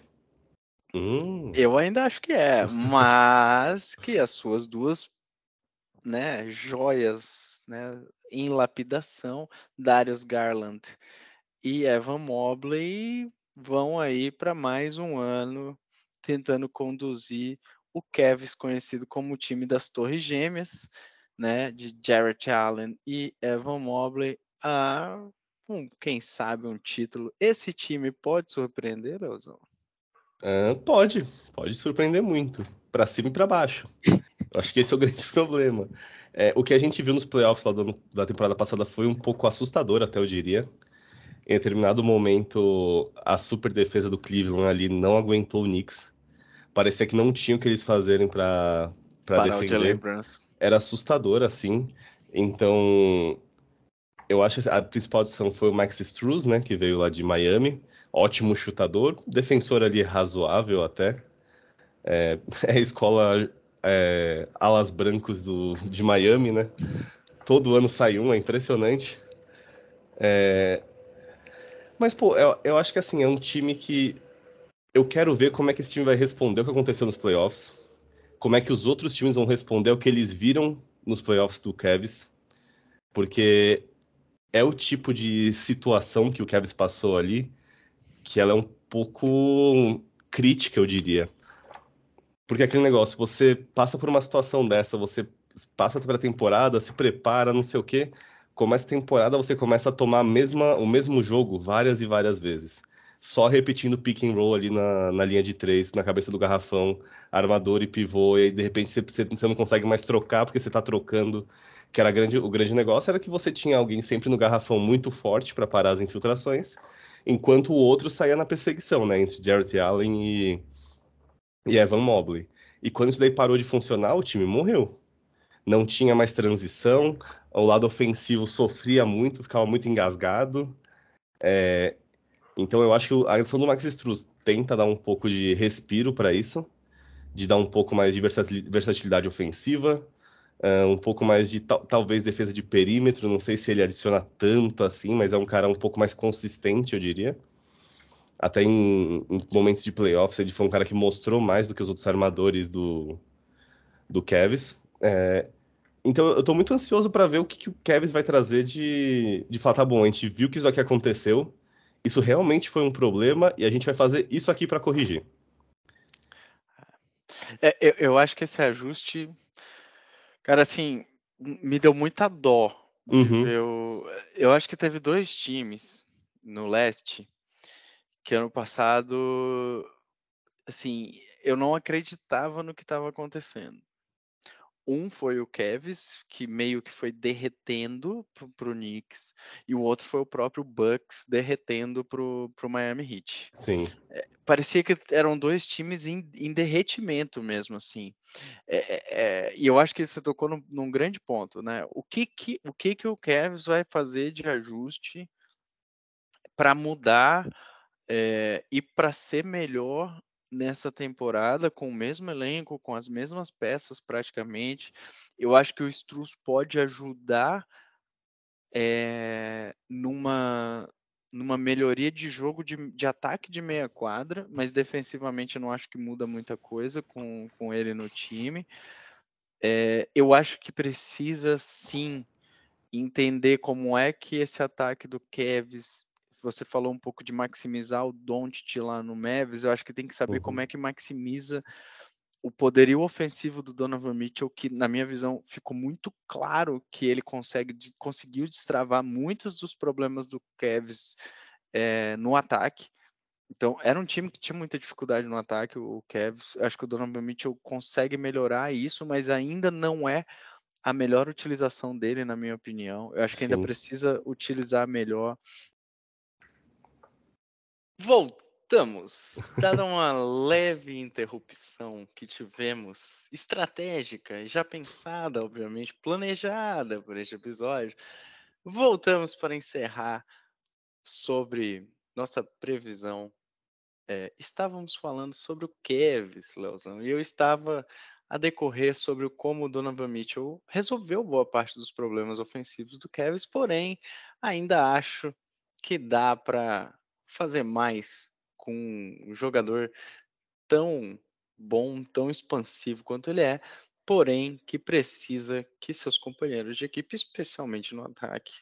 S3: Hum. Eu ainda acho que é, mas que as suas duas, né, joias, né, em lapidação, Darius Garland e Evan Mobley vão aí para mais um ano tentando conduzir o Cavs conhecido como o time das Torres Gêmeas, né, de Jarrett Allen e Evan Mobley a um, quem sabe um título. Esse time pode surpreender, Leozão?
S2: Uh, pode, pode surpreender muito, para cima e para baixo. Eu acho que esse é o grande problema. É, o que a gente viu nos playoffs lá do, da temporada passada foi um pouco assustador, até eu diria. Em determinado momento, a super defesa do Cleveland ali não aguentou o Knicks. Parecia que não tinha o que eles fazerem para defender. Era assustador, assim. Então, eu acho que a principal adição foi o Max Struz, né, que veio lá de Miami. Ótimo chutador, defensor ali razoável até. É, é a escola é, alas brancos do, de Miami, né? Todo ano sai um, é impressionante. É... Mas, pô, eu, eu acho que assim, é um time que eu quero ver como é que esse time vai responder o que aconteceu nos playoffs. Como é que os outros times vão responder o que eles viram nos playoffs do Cavs. Porque é o tipo de situação que o Kevin passou ali, que ela é um pouco crítica, eu diria. Porque aquele negócio, você passa por uma situação dessa, você passa pela temporada, se prepara, não sei o quê, começa a temporada, você começa a tomar a mesma, o mesmo jogo várias e várias vezes. Só repetindo pick and roll ali na, na linha de três, na cabeça do garrafão, armador e pivô, e aí de repente você, você não consegue mais trocar porque você está trocando que era grande, o grande negócio era que você tinha alguém sempre no garrafão muito forte para parar as infiltrações, enquanto o outro saía na perseguição, né, entre Jarrett Allen e, e Evan Mobley. E quando isso daí parou de funcionar, o time morreu. Não tinha mais transição, o lado ofensivo sofria muito, ficava muito engasgado. É, então eu acho que a adição do Max Struz tenta dar um pouco de respiro para isso, de dar um pouco mais de versatilidade ofensiva, Uh, um pouco mais de talvez defesa de perímetro, não sei se ele adiciona tanto assim, mas é um cara um pouco mais consistente, eu diria. Até em, em momentos de playoffs, ele foi um cara que mostrou mais do que os outros armadores do, do Cavs. É, então eu estou muito ansioso para ver o que, que, o Cavs vai trazer de, de falar, tá bom, a gente viu que isso aqui aconteceu, isso realmente foi um problema e a gente vai fazer isso aqui para corrigir.
S3: É, eu, eu acho que esse ajuste Cara, assim, me deu muita dó.
S2: Uhum.
S3: Eu, eu acho que teve dois times no leste que ano passado, assim, eu não acreditava no que estava acontecendo. Um foi o Cavs, que meio que foi derretendo pro, pro Knicks, e o outro foi o próprio Bucks derretendo pro, pro Miami Heat.
S2: Sim.
S3: É, parecia que eram dois times em, em derretimento mesmo, assim. É, é, é e eu acho que você tocou num, num, grande ponto, né? O que que o, que que o vai fazer de ajuste para mudar é, e para ser melhor nessa temporada com o mesmo elenco, com as mesmas peças praticamente. Eu acho que o Struz pode ajudar é, numa, numa melhoria de jogo de, de ataque de meia quadra, mas defensivamente eu não acho que muda muita coisa com, com ele no time. É, eu acho que precisa sim entender como é que esse ataque do Kevs você falou um pouco de maximizar o Doncic lá no Mavis, eu acho que tem que saber uhum. como é que maximiza o poderio ofensivo do Donovan Mitchell, que na minha visão ficou muito claro que ele consegue, conseguiu destravar muitos dos problemas do Cavs é, no ataque. Então, era um time que tinha muita dificuldade no ataque, o Cavs. Acho que o Donovan Mitchell consegue melhorar isso, mas ainda não é a melhor utilização dele, na minha opinião. Eu acho que Sim. ainda precisa utilizar melhor Voltamos. Dada uma leve interrupção que tivemos, estratégica, já pensada, obviamente, planejada por este episódio, voltamos para encerrar sobre nossa previsão. É, estávamos falando sobre o Kevs, Leozão, e eu estava a decorrer sobre como o Donovan Mitchell resolveu boa parte dos problemas ofensivos do Kevs, porém, ainda acho que dá para fazer mais com um jogador tão bom, tão expansivo quanto ele é, porém que precisa que seus companheiros de equipe, especialmente no ataque,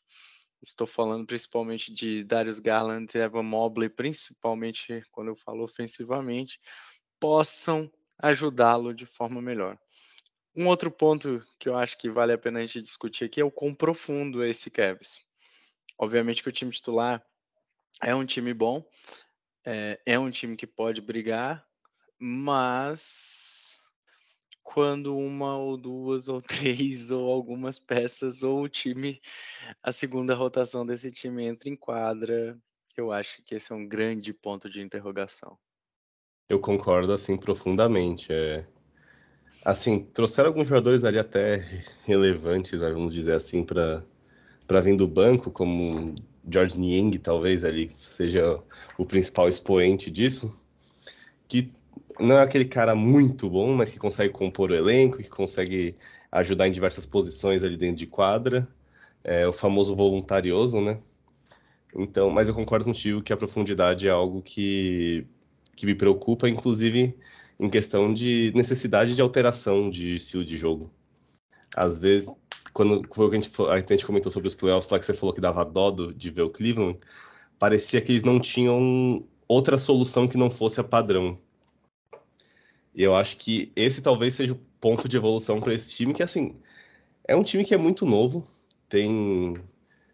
S3: estou falando principalmente de Darius Garland e Evan Mobley, principalmente quando eu falo ofensivamente, possam ajudá-lo de forma melhor. Um outro ponto que eu acho que vale a pena a gente discutir aqui é o quão profundo é esse Cavs. Obviamente que o time titular é um time bom, é, é um time que pode brigar, mas quando uma ou duas ou três ou algumas peças ou o time, a segunda rotação desse time entra em quadra, eu acho que esse é um grande ponto de interrogação.
S2: Eu concordo assim profundamente. É... Assim, trouxeram alguns jogadores ali até relevantes, vamos dizer assim, para para vir do banco, como George Niang, talvez, ali, seja o principal expoente disso, que não é aquele cara muito bom, mas que consegue compor o elenco, que consegue ajudar em diversas posições ali dentro de quadra, é o famoso voluntarioso, né? Então, mas eu concordo contigo que a profundidade é algo que, que me preocupa, inclusive em questão de necessidade de alteração de estilo de jogo. Às vezes quando foi a gente, a gente comentou sobre os playoffs lá, que você falou que dava dó de ver o Cleveland, parecia que eles não tinham outra solução que não fosse a padrão. E eu acho que esse talvez seja o ponto de evolução para esse time, que assim, é um time que é muito novo, tem,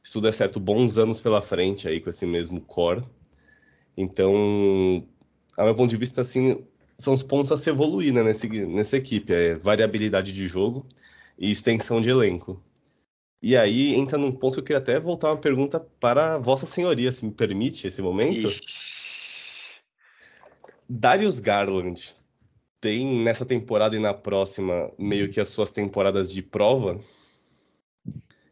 S2: se tudo é certo, bons anos pela frente aí com esse mesmo core. Então, a meu ponto de vista, assim, são os pontos a se evoluir né, nesse, nessa equipe. É variabilidade de jogo e extensão de elenco. E aí entra num ponto que eu queria até voltar uma pergunta para Vossa Senhoria, se me permite esse momento. Ixi. Darius Garland tem nessa temporada e na próxima meio que as suas temporadas de prova.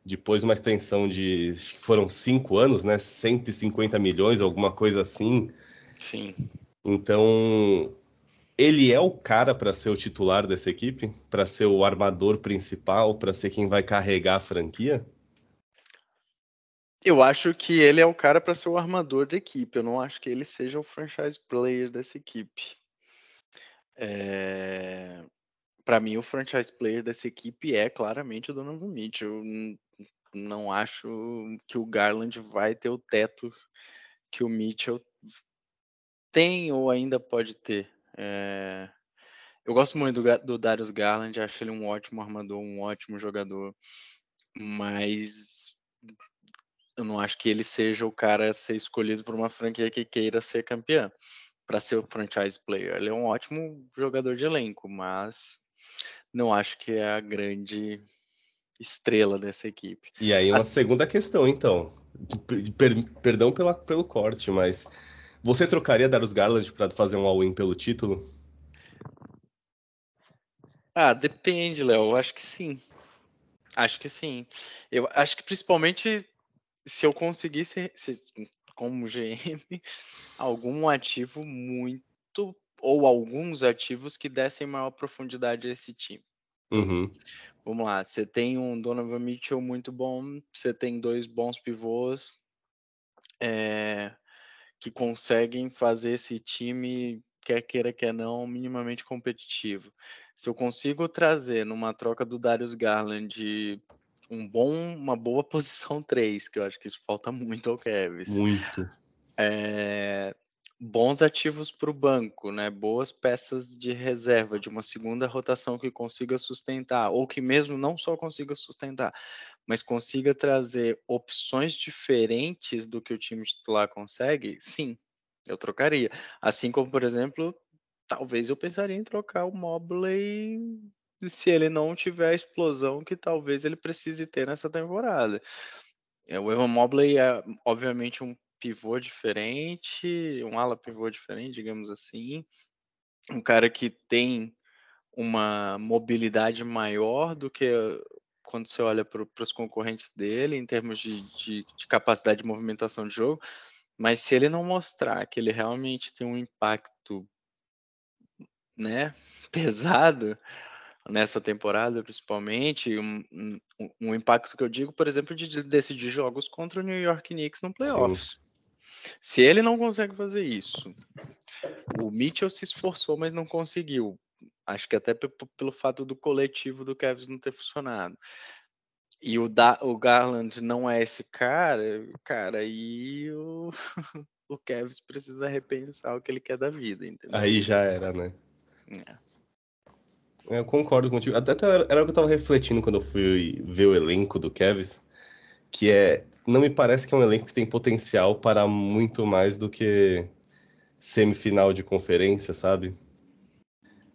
S2: Depois uma extensão de foram cinco anos, né? 150 milhões, alguma coisa assim.
S3: Sim.
S2: Então ele é o cara para ser o titular dessa equipe? Para ser o armador principal? Para ser quem vai carregar a franquia?
S3: Eu acho que ele é o cara para ser o armador da equipe. Eu não acho que ele seja o franchise player dessa equipe. É... Para mim, o franchise player dessa equipe é claramente o Donovan Mitchell. Eu não acho que o Garland vai ter o teto que o Mitchell tem ou ainda pode ter. É... Eu gosto muito do, do Darius Garland, acho ele um ótimo armador, um ótimo jogador, mas eu não acho que ele seja o cara a ser escolhido por uma franquia que queira ser campeã para ser o franchise player. Ele é um ótimo jogador de elenco, mas não acho que é a grande estrela dessa equipe.
S2: E aí uma segunda questão, então. Per perdão pela, pelo corte, mas você trocaria Darius Garland para fazer um all-in pelo título?
S3: Ah, depende, Léo. Acho que sim. Acho que sim. Eu acho que principalmente se eu conseguisse, se, como GM, algum ativo muito ou alguns ativos que dessem maior profundidade a esse time.
S2: Uhum.
S3: Vamos lá, você tem um Donovan Mitchell muito bom, você tem dois bons pivôs é, que conseguem fazer esse time, quer queira, quer não, minimamente competitivo. Se eu consigo trazer numa troca do Darius Garland um bom, uma boa posição 3, que eu acho que isso falta muito ao Kevs.
S2: Muito.
S3: É, bons ativos para o banco, né? Boas peças de reserva de uma segunda rotação que consiga sustentar, ou que mesmo não só consiga sustentar, mas consiga trazer opções diferentes do que o time titular consegue, sim, eu trocaria. Assim como, por exemplo, talvez eu pensaria em trocar o Mobley se ele não tiver a explosão que talvez ele precise ter nessa temporada. É, o Evan Mobley é, obviamente, um pivô diferente, um ala pivô diferente, digamos assim. Um cara que tem uma mobilidade maior do que quando você olha para os concorrentes dele, em termos de, de, de, capacidade de movimentação de jogo. Mas se ele não mostrar que ele realmente tem um impacto né, pesado, nessa temporada, principalmente, um, um, um, impacto que eu digo, por exemplo, de decidir jogos contra o New York Knicks no playoffs. Sim. Se ele não consegue fazer isso, o Mitchell se esforçou, mas não conseguiu. Acho que até pelo fato do coletivo do Kevs não ter funcionado. E o, da, o Garland não é esse cara, cara, aí o, o Kevs precisa repensar o que ele quer da vida, entendeu?
S2: Aí já era, né? É. Eu concordo contigo. Até era o que eu tava refletindo quando eu fui ver o elenco do Kevs, que é. Não me parece que é um elenco que tem potencial para muito mais do que semifinal de conferência, sabe?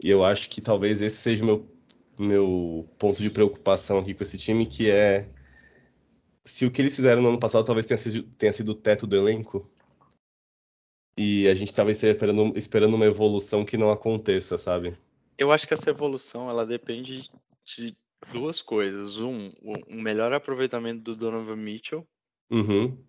S2: E eu acho que talvez esse seja o meu, meu ponto de preocupação aqui com esse time, que é se o que eles fizeram no ano passado talvez tenha sido, tenha sido o teto do elenco. E a gente talvez esteja esperando, esperando uma evolução que não aconteça, sabe?
S3: Eu acho que essa evolução ela depende de duas coisas. Um, um melhor aproveitamento do Donovan Mitchell.
S2: Uhum.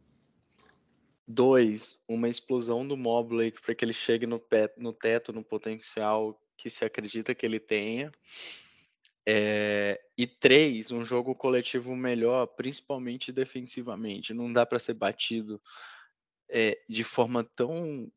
S3: Dois, uma explosão do Mobley para que ele chegue no, pé, no teto, no potencial que se acredita que ele tenha. É, e três, um jogo coletivo melhor, principalmente defensivamente. Não dá para ser batido é, de forma tão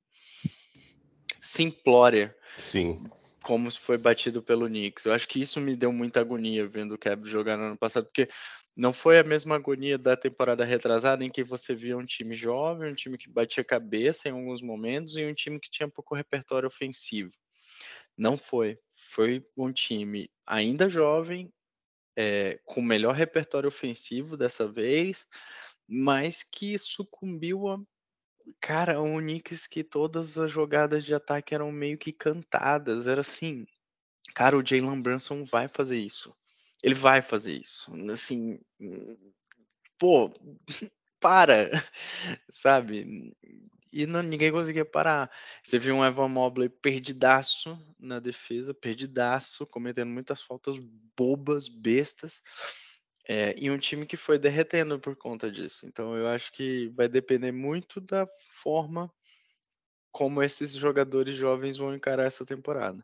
S3: simplória.
S2: Sim
S3: como foi batido pelo Knicks. Eu acho que isso me deu muita agonia vendo o Cavs jogar no ano passado, porque não foi a mesma agonia da temporada retrasada em que você via um time jovem, um time que batia cabeça em alguns momentos e um time que tinha pouco repertório ofensivo. Não foi. Foi um time ainda jovem, é, com melhor repertório ofensivo dessa vez, mas que sucumbiu a Cara, o Knicks que todas as jogadas de ataque eram meio que cantadas, era assim, cara, o Jalen Brunson vai fazer isso. Ele vai fazer isso. Assim, pô, para, sabe? E não, ninguém conseguia parar. Você viu um Evan Mobley perdidaço na defesa, perdidaço, cometendo muitas faltas bobas, bestas. É, e um time que foi derretendo por conta disso. Então eu acho que vai depender muito da forma como esses jogadores jovens vão encarar essa temporada.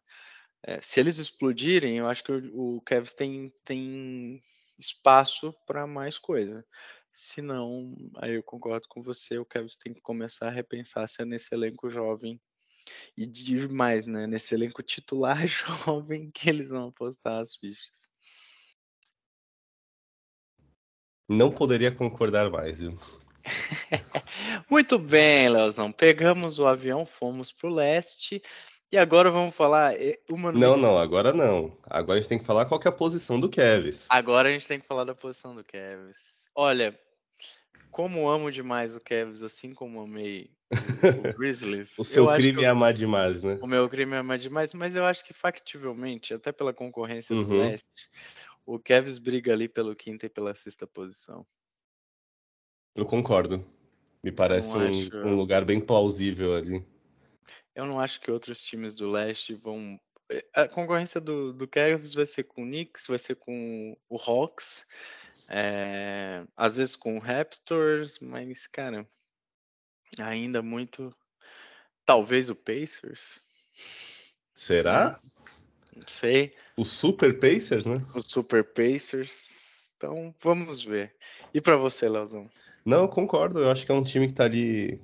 S3: É, se eles explodirem, eu acho que o, o Cavs tem, tem espaço para mais coisa. Se não, aí eu concordo com você, o Cavs tem que começar a repensar se é nesse elenco jovem e demais, né? Nesse elenco titular jovem que eles vão apostar as fichas.
S2: Não poderia concordar mais, viu?
S3: Muito bem, Leozão. Pegamos o avião, fomos para o leste. E agora vamos falar eh, uma
S2: Não, não, agora não. Agora a gente tem que falar qual que é a posição do Kevs.
S3: Agora a gente tem que falar da posição do Kevs. Olha, como amo demais o Kevs, assim como amei o, o Grizzlies.
S2: o seu crime é amar demais, né?
S3: O meu crime é amar demais, mas eu acho que factivelmente, até pela concorrência uhum. do leste, o Kevs briga ali pelo quinta e pela sexta posição.
S2: Eu concordo. Me parece um, acho... um, lugar bem plausível ali.
S3: Eu não acho que outros times do leste vão. Eh, a concorrência do, do Cavs vai ser com o Knicks, vai ser com o Hawks, é... às vezes com o Raptors, mas, cara, Ainda muito. Talvez o Pacers.
S2: Será?
S3: Não sei.
S2: O Super Pacers, né?
S3: O Super Pacers. Então, vamos ver. E para você, Leozão?
S2: Não, eu concordo. Eu acho que é um time que tá ali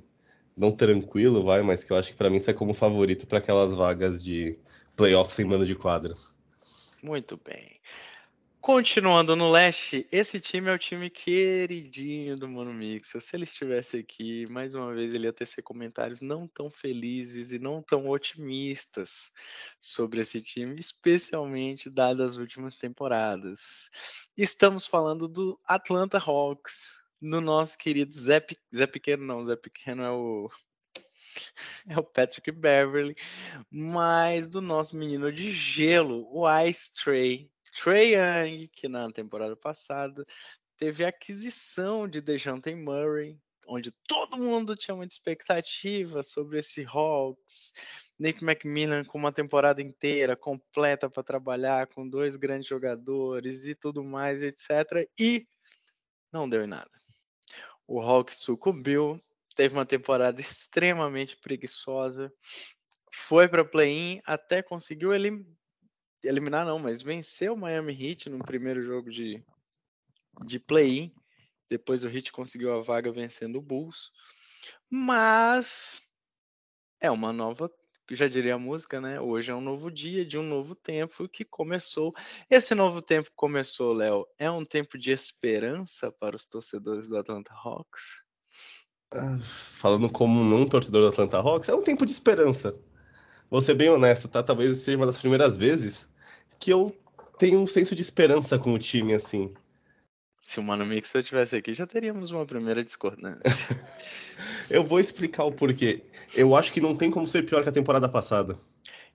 S2: não tranquilo, vai, mas que eu acho que para mim isso é como favorito para aquelas vagas de playoffs sem mano de quadra.
S3: Muito bem. Continuando no leste, esse time é o time queridinho do Mano Mix. Se ele estivesse aqui, mais uma vez ele ia tecer comentários não tão felizes e não tão otimistas sobre esse time, especialmente dadas as últimas temporadas. Estamos falando do Atlanta Hawks, no nosso querido Zé, Zé Pequeno, não, Zé Pequeno é o é o Patrick Beverly, mas do nosso menino de gelo, o Ice Tray, Trey Young, que na temporada passada teve a aquisição de DeJounte Murray, onde todo mundo tinha muita expectativa sobre esse Hawks. Nick McMillan com uma temporada inteira completa para trabalhar com dois grandes jogadores e tudo mais, etc. E não deu em nada. O Hawks sucumbiu, teve uma temporada extremamente preguiçosa, foi para play-in, até conseguiu ele eliminar não, mas venceu o Miami Heat no primeiro jogo de, de play-in. Depois o Heat conseguiu a vaga vencendo o Bulls. Mas é uma nova, já diria a música, né? Hoje é um novo dia de um novo tempo que começou. Esse novo tempo começou, Léo. É um tempo de esperança para os torcedores do Atlanta Hawks?
S2: Ah, falando como não torcedor do Atlanta Hawks, é um tempo de esperança. Vou ser bem honesto, tá? Talvez seja uma das primeiras vezes que eu tenho um senso de esperança com o time, assim.
S3: Se o Mano Mixer estivesse aqui, já teríamos uma primeira discordância.
S2: eu vou explicar o porquê. Eu acho que não tem como ser pior que a temporada passada.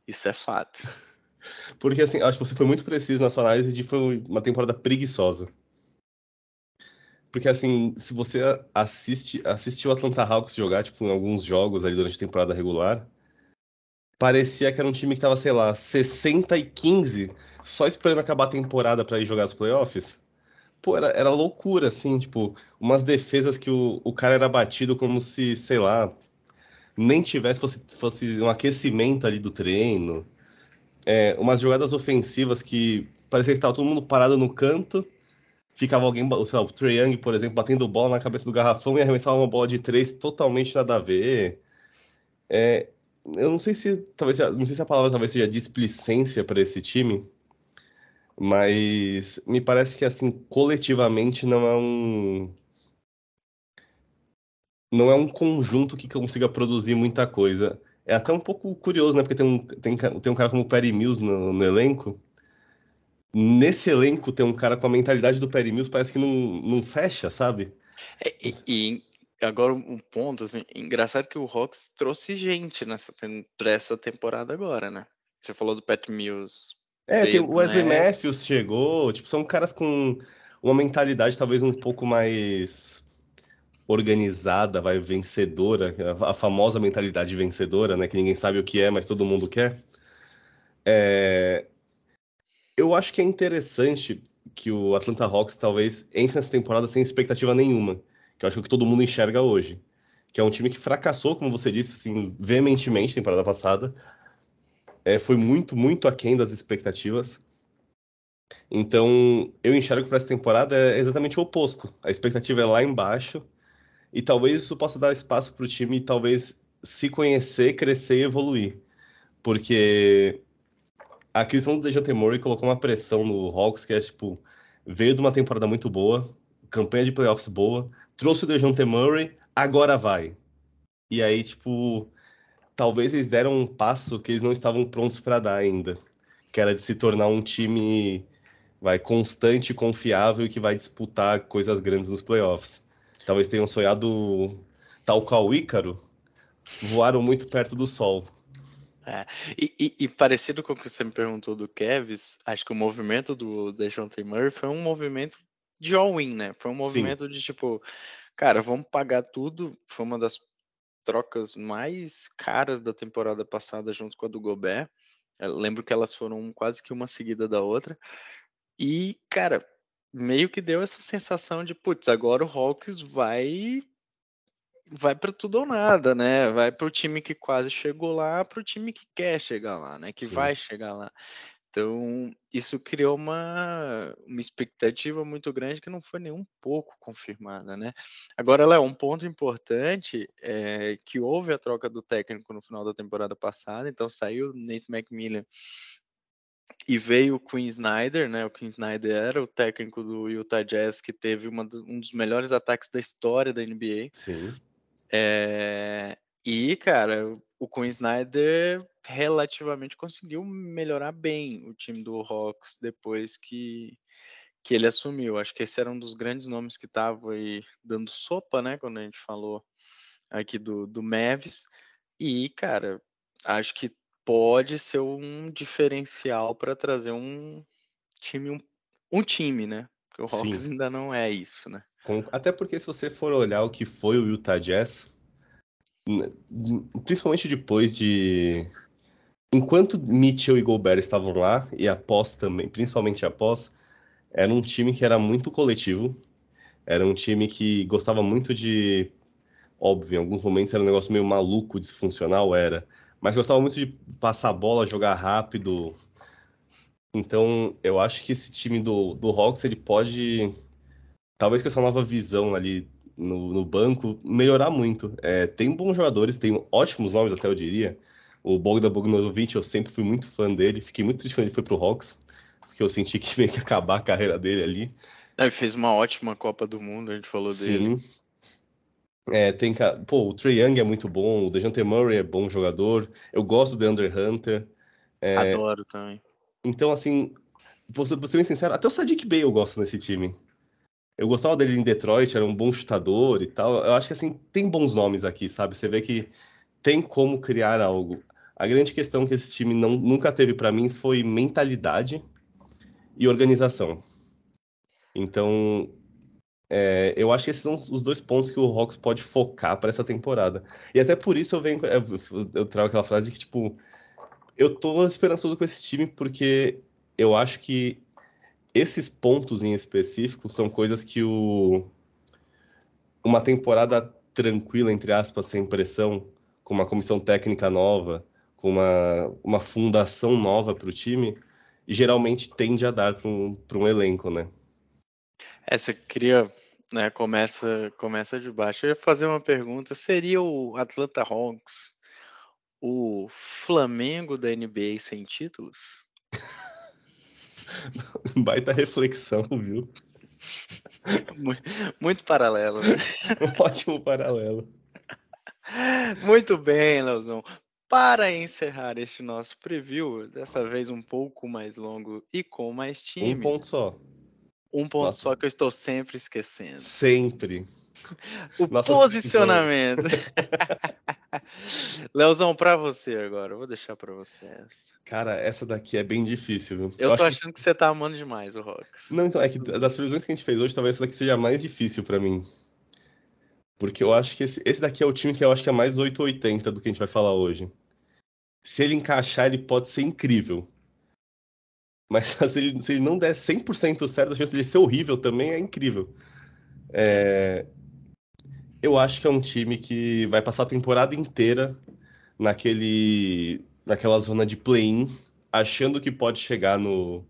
S3: Isso é fato.
S2: Porque, assim, acho que você foi muito preciso na sua análise de foi uma temporada preguiçosa. Porque, assim, se você assiste, assistiu o Atlanta Hawks jogar, tipo, em alguns jogos ali durante a temporada regular, parecia que era um time que tava, sei lá, 60 e 15, só esperando acabar a temporada para ir jogar os playoffs. Pô, era, era loucura, assim, tipo, umas defesas que o, o cara era batido como se, sei lá, nem tivesse, fosse, fosse um aquecimento ali do treino. É, umas jogadas ofensivas que parecia que tava todo mundo parado no canto, ficava alguém, sei lá, o Trae Young, por exemplo, batendo bola na cabeça do garrafão e arremessava uma bola de três totalmente nada a ver. É, eu não sei se talvez não sei se a palavra talvez seja displicência para esse time, mas me parece que assim coletivamente não é um não é um conjunto que consiga produzir muita coisa. É até um pouco curioso, né? Porque tem um, tem, tem um cara como o Perry Mills no, no elenco. Nesse elenco tem um cara com a mentalidade do Perry Mills, parece que não, não fecha, sabe?
S3: É, e, e, Agora, um ponto, assim, engraçado que o Hawks trouxe gente nessa pra essa temporada agora, né? Você falou do Pat Mills.
S2: É, tem o Wesley né? Matthews chegou, tipo, são caras com uma mentalidade talvez um pouco mais organizada, vai, vencedora, a famosa mentalidade vencedora, né? Que ninguém sabe o que é, mas todo mundo quer. É... Eu acho que é interessante que o Atlanta Hawks talvez entre nessa temporada sem expectativa nenhuma que eu acho que todo mundo enxerga hoje. Que é um time que fracassou, como você disse, assim, veementemente temporada passada. É, foi muito, muito aquém das expectativas. Então, eu enxergo para essa temporada é exatamente o oposto. A expectativa é lá embaixo. E talvez isso possa dar espaço para o time talvez se conhecer, crescer e evoluir. Porque a aquisição do Dejounte Murray colocou uma pressão no Hawks que é, tipo, veio de uma temporada muito boa, campanha de playoffs boa, trouxe o DeJounte Murray, agora vai. E aí, tipo, talvez eles deram um passo que eles não estavam prontos para dar ainda, que era de se tornar um time vai constante, confiável e que vai disputar coisas grandes nos playoffs. Talvez tenham sonhado tal qual o Ícaro, voaram muito perto do sol.
S3: É, e, e, e, parecido com o que você me perguntou do Kevs, acho que o movimento do DeJounte Murray foi um movimento de all-in, né? Foi um movimento Sim. de tipo, cara, vamos pagar tudo. Foi uma das trocas mais caras da temporada passada junto com a do Gobert. Eu lembro que elas foram quase que uma seguida da outra. E, cara, meio que deu essa sensação de, putz, agora o Hawks vai vai para tudo ou nada, né? Vai para o time que quase chegou lá, para o time que quer chegar lá, né? Que
S2: Sim.
S3: vai chegar lá. Então, isso criou uma, uma expectativa muito grande que não foi nem um pouco confirmada, né? Agora, Léo, um ponto importante é que houve a troca do técnico no final da temporada passada, então saiu Nate McMillan e veio o Quinn Snyder, né? O Quinn Snyder era o técnico do Utah Jazz que teve uma, um dos melhores ataques da história da NBA.
S2: Sim.
S3: É, e, cara, o Quinn Snyder relativamente conseguiu melhorar bem o time do Hawks depois que, que ele assumiu. Acho que esse era um dos grandes nomes que estava aí dando sopa, né? Quando a gente falou aqui do, do Mavis. E, cara, acho que pode ser um diferencial para trazer um time, um, um time, né? Porque o Hawks
S2: Sim.
S3: ainda não é isso, né?
S2: Até porque se você for olhar o que foi o Utah Jazz, principalmente depois de. Enquanto Mitchell e Gobert estavam lá, e após também, principalmente após, era um time que era muito coletivo, era um time que gostava muito de. Óbvio, em alguns momentos era um negócio meio maluco, disfuncional, era. Mas gostava muito de passar a bola, jogar rápido. Então, eu acho que esse time do, do Hawks, ele pode talvez com essa nova visão ali no, no banco, melhorar muito. É, tem bons jogadores, tem ótimos nomes até eu diria. O Bogdan Bogdanovic, eu sempre fui muito fã dele, fiquei muito triste quando ele foi pro Hawks, porque eu senti que meio que ia acabar a carreira dele ali.
S3: Ele fez uma ótima Copa do Mundo, a gente falou dele.
S2: Sim. É, tem, pô, o Trae Young é muito bom, o DeJounte Murray é bom jogador, eu gosto do Under Hunter. É,
S3: Adoro também.
S2: Então, assim, vou ser, vou ser bem sincero, até o Sadiq Bey eu gosto nesse time. Eu gostava dele em Detroit, era um bom chutador e tal. Eu acho que, assim, tem bons nomes aqui, sabe? Você vê que tem como criar algo. A grande questão que esse time não, nunca teve pra mim foi mentalidade e organização. Então, é, eu acho que esses são os dois pontos que o Hawks pode focar para essa temporada. E até por isso eu venho, eu, trago aquela frase que, tipo, eu tô esperançoso com esse time porque eu acho que esses pontos em específico são coisas que o uma temporada tranquila, entre aspas, sem pressão, com uma comissão técnica nova, com uma, uma fundação nova para o time, geralmente tende a dar para um, pra um elenco, né?
S3: É, você cria, né, começa, começa de baixo. Eu ia fazer uma pergunta, seria o Atlanta Hawks o Flamengo da NBA sem títulos?
S2: Baita reflexão, viu?
S3: Muito, muito paralelo, né?
S2: Um ótimo paralelo.
S3: Muito bem, Leozão. Para encerrar este nosso preview, dessa vez um pouco mais longo e com mais
S2: Um
S3: times,
S2: ponto só.
S3: um ponto
S2: Nossa.
S3: só que eu estou sempre esquecendo.
S2: Sempre.
S3: O
S2: Nossas
S3: posicionamento. Leozão, para você agora, eu vou deixar para você essa.
S2: Cara, essa daqui é bem difícil, viu?
S3: Eu tô
S2: acho que-
S3: achando que você tá amando demais o Hawks.
S2: Não, então, é que das previsões que a gente fez hoje, talvez essa daqui seja a mais difícil pra mim. Porque eu acho que esse, esse daqui é o time que eu acho que é mais 880 do que a gente vai falar hoje. Se ele encaixar, ele pode ser incrível. Mas se ele, se ele não der 100% certo, a chance dele ser horrível também é incrível. É, Eu acho que é um time que vai passar a temporada inteira naquele, naquela zona de play-in, achando que pode chegar no,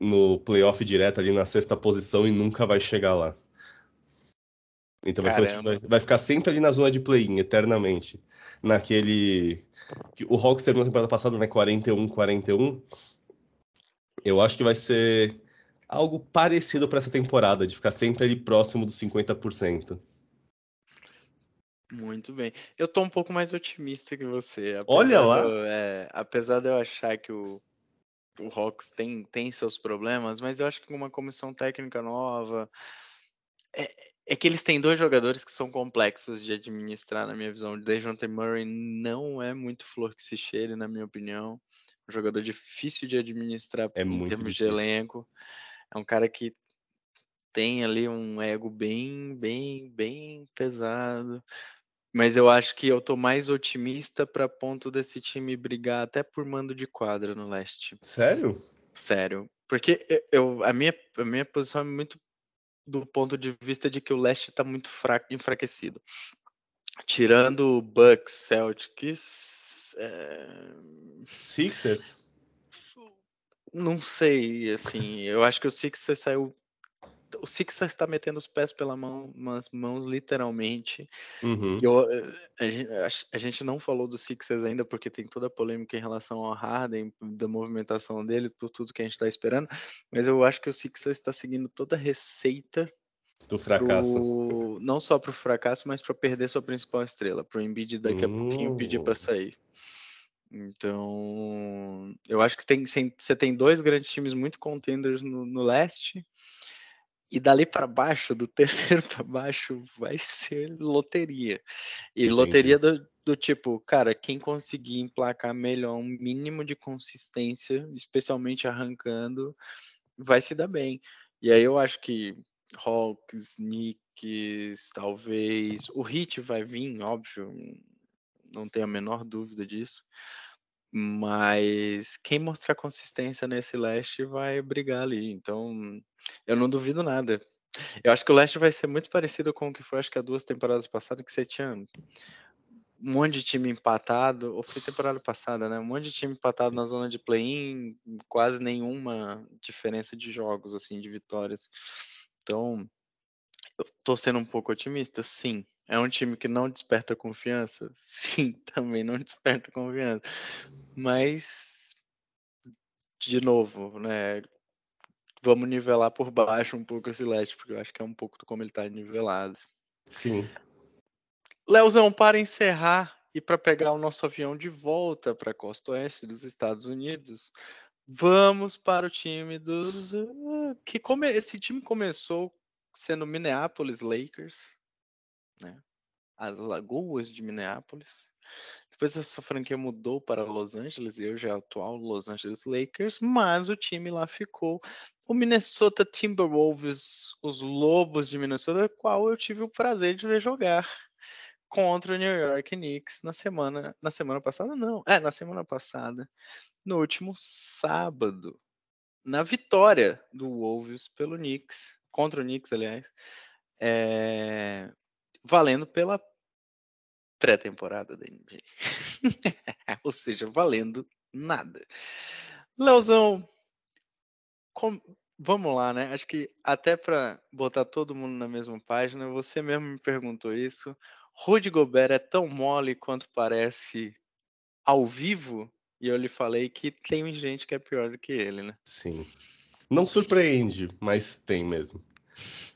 S2: no playoff direto ali na sexta posição e nunca vai chegar lá. Então vai, ser vai, vai ficar sempre ali na zona de play-in, eternamente. Naquele. que O Hawks terminou a temporada passada, né? 41-41. Eu acho que vai ser algo parecido para essa temporada, de ficar sempre ali próximo dos 50%.
S3: Muito bem. Eu tô um pouco mais otimista que você.
S2: Olha lá.
S3: de eu- é, apesar de eu achar que o, o Hawks tem, tem seus problemas, mas eu acho que com uma comissão técnica nova. É, é que eles têm dois jogadores que são complexos de administrar, na minha visão. O DeJounte Murray não é muito flor que se cheire, na minha opinião. Um jogador difícil de administrar
S2: É
S3: em
S2: muito
S3: termos
S2: difícil.
S3: de elenco. É um cara que tem ali um ego bem, bem, bem pesado. Mas eu acho que eu tô mais otimista para ponto desse time brigar até por mando de quadra no leste.
S2: Sério?
S3: Sério. Porque eu, a, minha, a minha posição é muito do ponto de vista de que o leste está muito fraco, enfraquecido. Tirando Bucks, Celtics, é...
S2: Sixers.
S3: Não sei, assim, eu acho que o Sixers saiu o Sixers está metendo os pés pela mão, mãos literalmente.
S2: Uhum.
S3: Eu, eh, a, a, gente não falou do Sixers ainda porque tem toda a polêmica em relação ao Harden, da movimentação dele, por tudo que a gente está esperando. Mas eu acho que o Sixers está seguindo toda a receita
S2: do fracasso.
S3: Pro, não só para o fracasso, mas para perder sua principal estrela, para o Embiid daqui a pouquinho pedir para hum. sair. Então, eu acho que tem, você tem dois grandes times muito contenders no, no leste e dali para baixo, do terceiro para baixo, vai ser loteria. E Entendi. loteria do, do, tipo, cara, quem conseguir emplacar melhor um mínimo de consistência, especialmente arrancando, vai se dar bem. E aí eu acho que Hawks, Knicks, talvez. O Hit vai vir, óbvio, não tenho a menor dúvida disso. Mas quem mostrar consistência nesse leste vai brigar ali. Então, eu não duvido nada. Eu acho que o leste vai ser muito parecido com o que foi, acho que há duas temporadas passadas, que você tinha um monte de time empatado, ou foi temporada passada, né? Um monte de time empatado Sim. na zona de play-in, quase nenhuma diferença de jogos, assim, de vitórias. Então, eu tô sendo um pouco otimista, sim. É um time que não desperta confiança? Sim, também não desperta confiança. Mas, de novo, né? Vamos nivelar por baixo um pouco esse leste, porque eu acho que é um pouco como ele está nivelado.
S2: Sim.
S3: Leozão, para encerrar e para pegar o nosso avião de volta para a costa oeste dos Estados Unidos, vamos para o time dos. que come... Esse time começou sendo Minneapolis Lakers, né? As Lagoas de Minneapolis. Depois essa franquia mudou para Los Angeles e hoje é atual Los Angeles Lakers, mas o time lá ficou. O Minnesota Timberwolves, os Lobos de Minnesota, qual eu tive o prazer de ver jogar contra o New York Knicks na semana, na semana passada não, é na semana passada, no último sábado, na vitória do Wolves pelo Knicks, contra o Knicks, aliás, é, valendo pela pré-temporada da NBA. Ou seja, valendo nada. Leozão, com... vamos lá, né? Acho que até para botar todo mundo na mesma página, você mesmo me perguntou isso. Rudy Gobert é tão mole quanto parece ao vivo? E eu lhe falei que tem gente que é pior do que ele, né?
S2: Sim. Não surpreende, mas tem mesmo.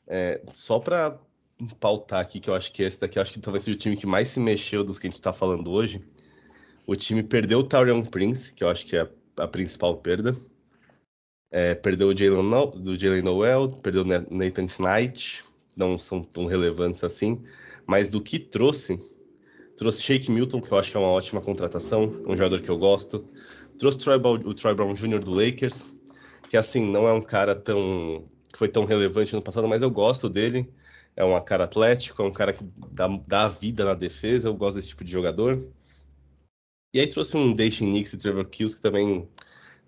S2: É, só para pautar aqui, que eu acho que esse daqui, acho que talvez seja o time que mais se mexeu dos que a gente está falando hoje. O time perdeu o Taurion Prince, que eu acho que é a principal perda. É, perdeu o Jalen do Jalen Noel, perdeu o Nathan Knight, não são tão relevantes assim. Mas do que trouxe, trouxe Shake Milton, que eu acho que é uma ótima contratação, um jogador que eu gosto. Trouxe Troy, o Troy Brown Jr. do Lakers, que assim, não é um cara tão que foi tão relevante no passado, mas eu gosto dele é um cara atlético, é um cara que dá, dá vida na defesa, eu gosto desse tipo de jogador. E aí trouxe um Daishin Nix e Trevor Kills, que também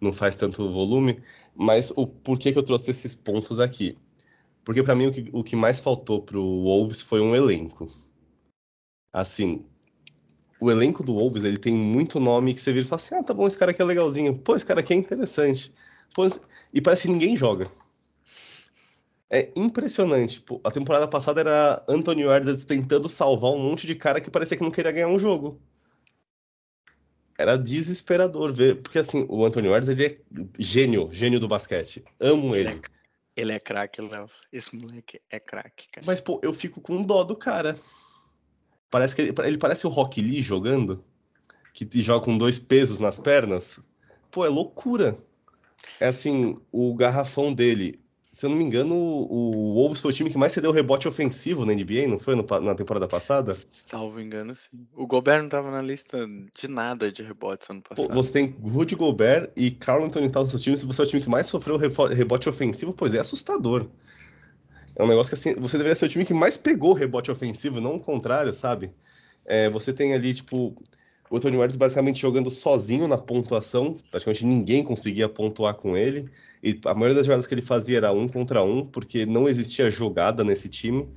S2: não faz tanto volume, mas o porquê que eu trouxe esses pontos aqui? Porque para mim o que, o que mais faltou pro Wolves foi um elenco. Assim, o elenco do Wolves, ele tem muito nome que você vira e fala assim, ah, tá bom, esse cara aqui é legalzinho, pô, esse cara aqui é interessante. Pô, e parece que ninguém joga. É impressionante. Pô, a temporada passada era Anthony Edwards tentando salvar um monte de cara que parecia que não queria ganhar um jogo. Era desesperador ver, porque assim, o Anthony Edwards ele é gênio, gênio do basquete. Amo ele.
S3: Ele é, ele é craque, Léo. Esse moleque é craque, cara.
S2: Mas, pô, eu fico com dó do cara. Parece que ele, ele parece o Rock Lee jogando, que joga com dois pesos nas pernas. Pô, é loucura. É assim, o garrafão dele se eu não me engano, o Wolves foi o time que mais cedeu rebote ofensivo na NBA, não foi no, na temporada passada?
S3: Salvo engano, sim. O Gobert não estava na lista de nada de rebotes ano passado.
S2: Pô, você tem Rudy Gobert e Carl Anthony Towns no seu time, se você é o time que mais sofreu rebote ofensivo, pois é assustador. É um negócio que assim, você deveria ser o time que mais pegou rebote ofensivo, não o contrário, sabe? É, você tem ali, tipo, o Anthony Edwards basicamente jogando sozinho na pontuação, praticamente ninguém conseguia pontuar com ele, e a maioria das jogadas que ele fazia era um contra um, porque não existia jogada nesse time.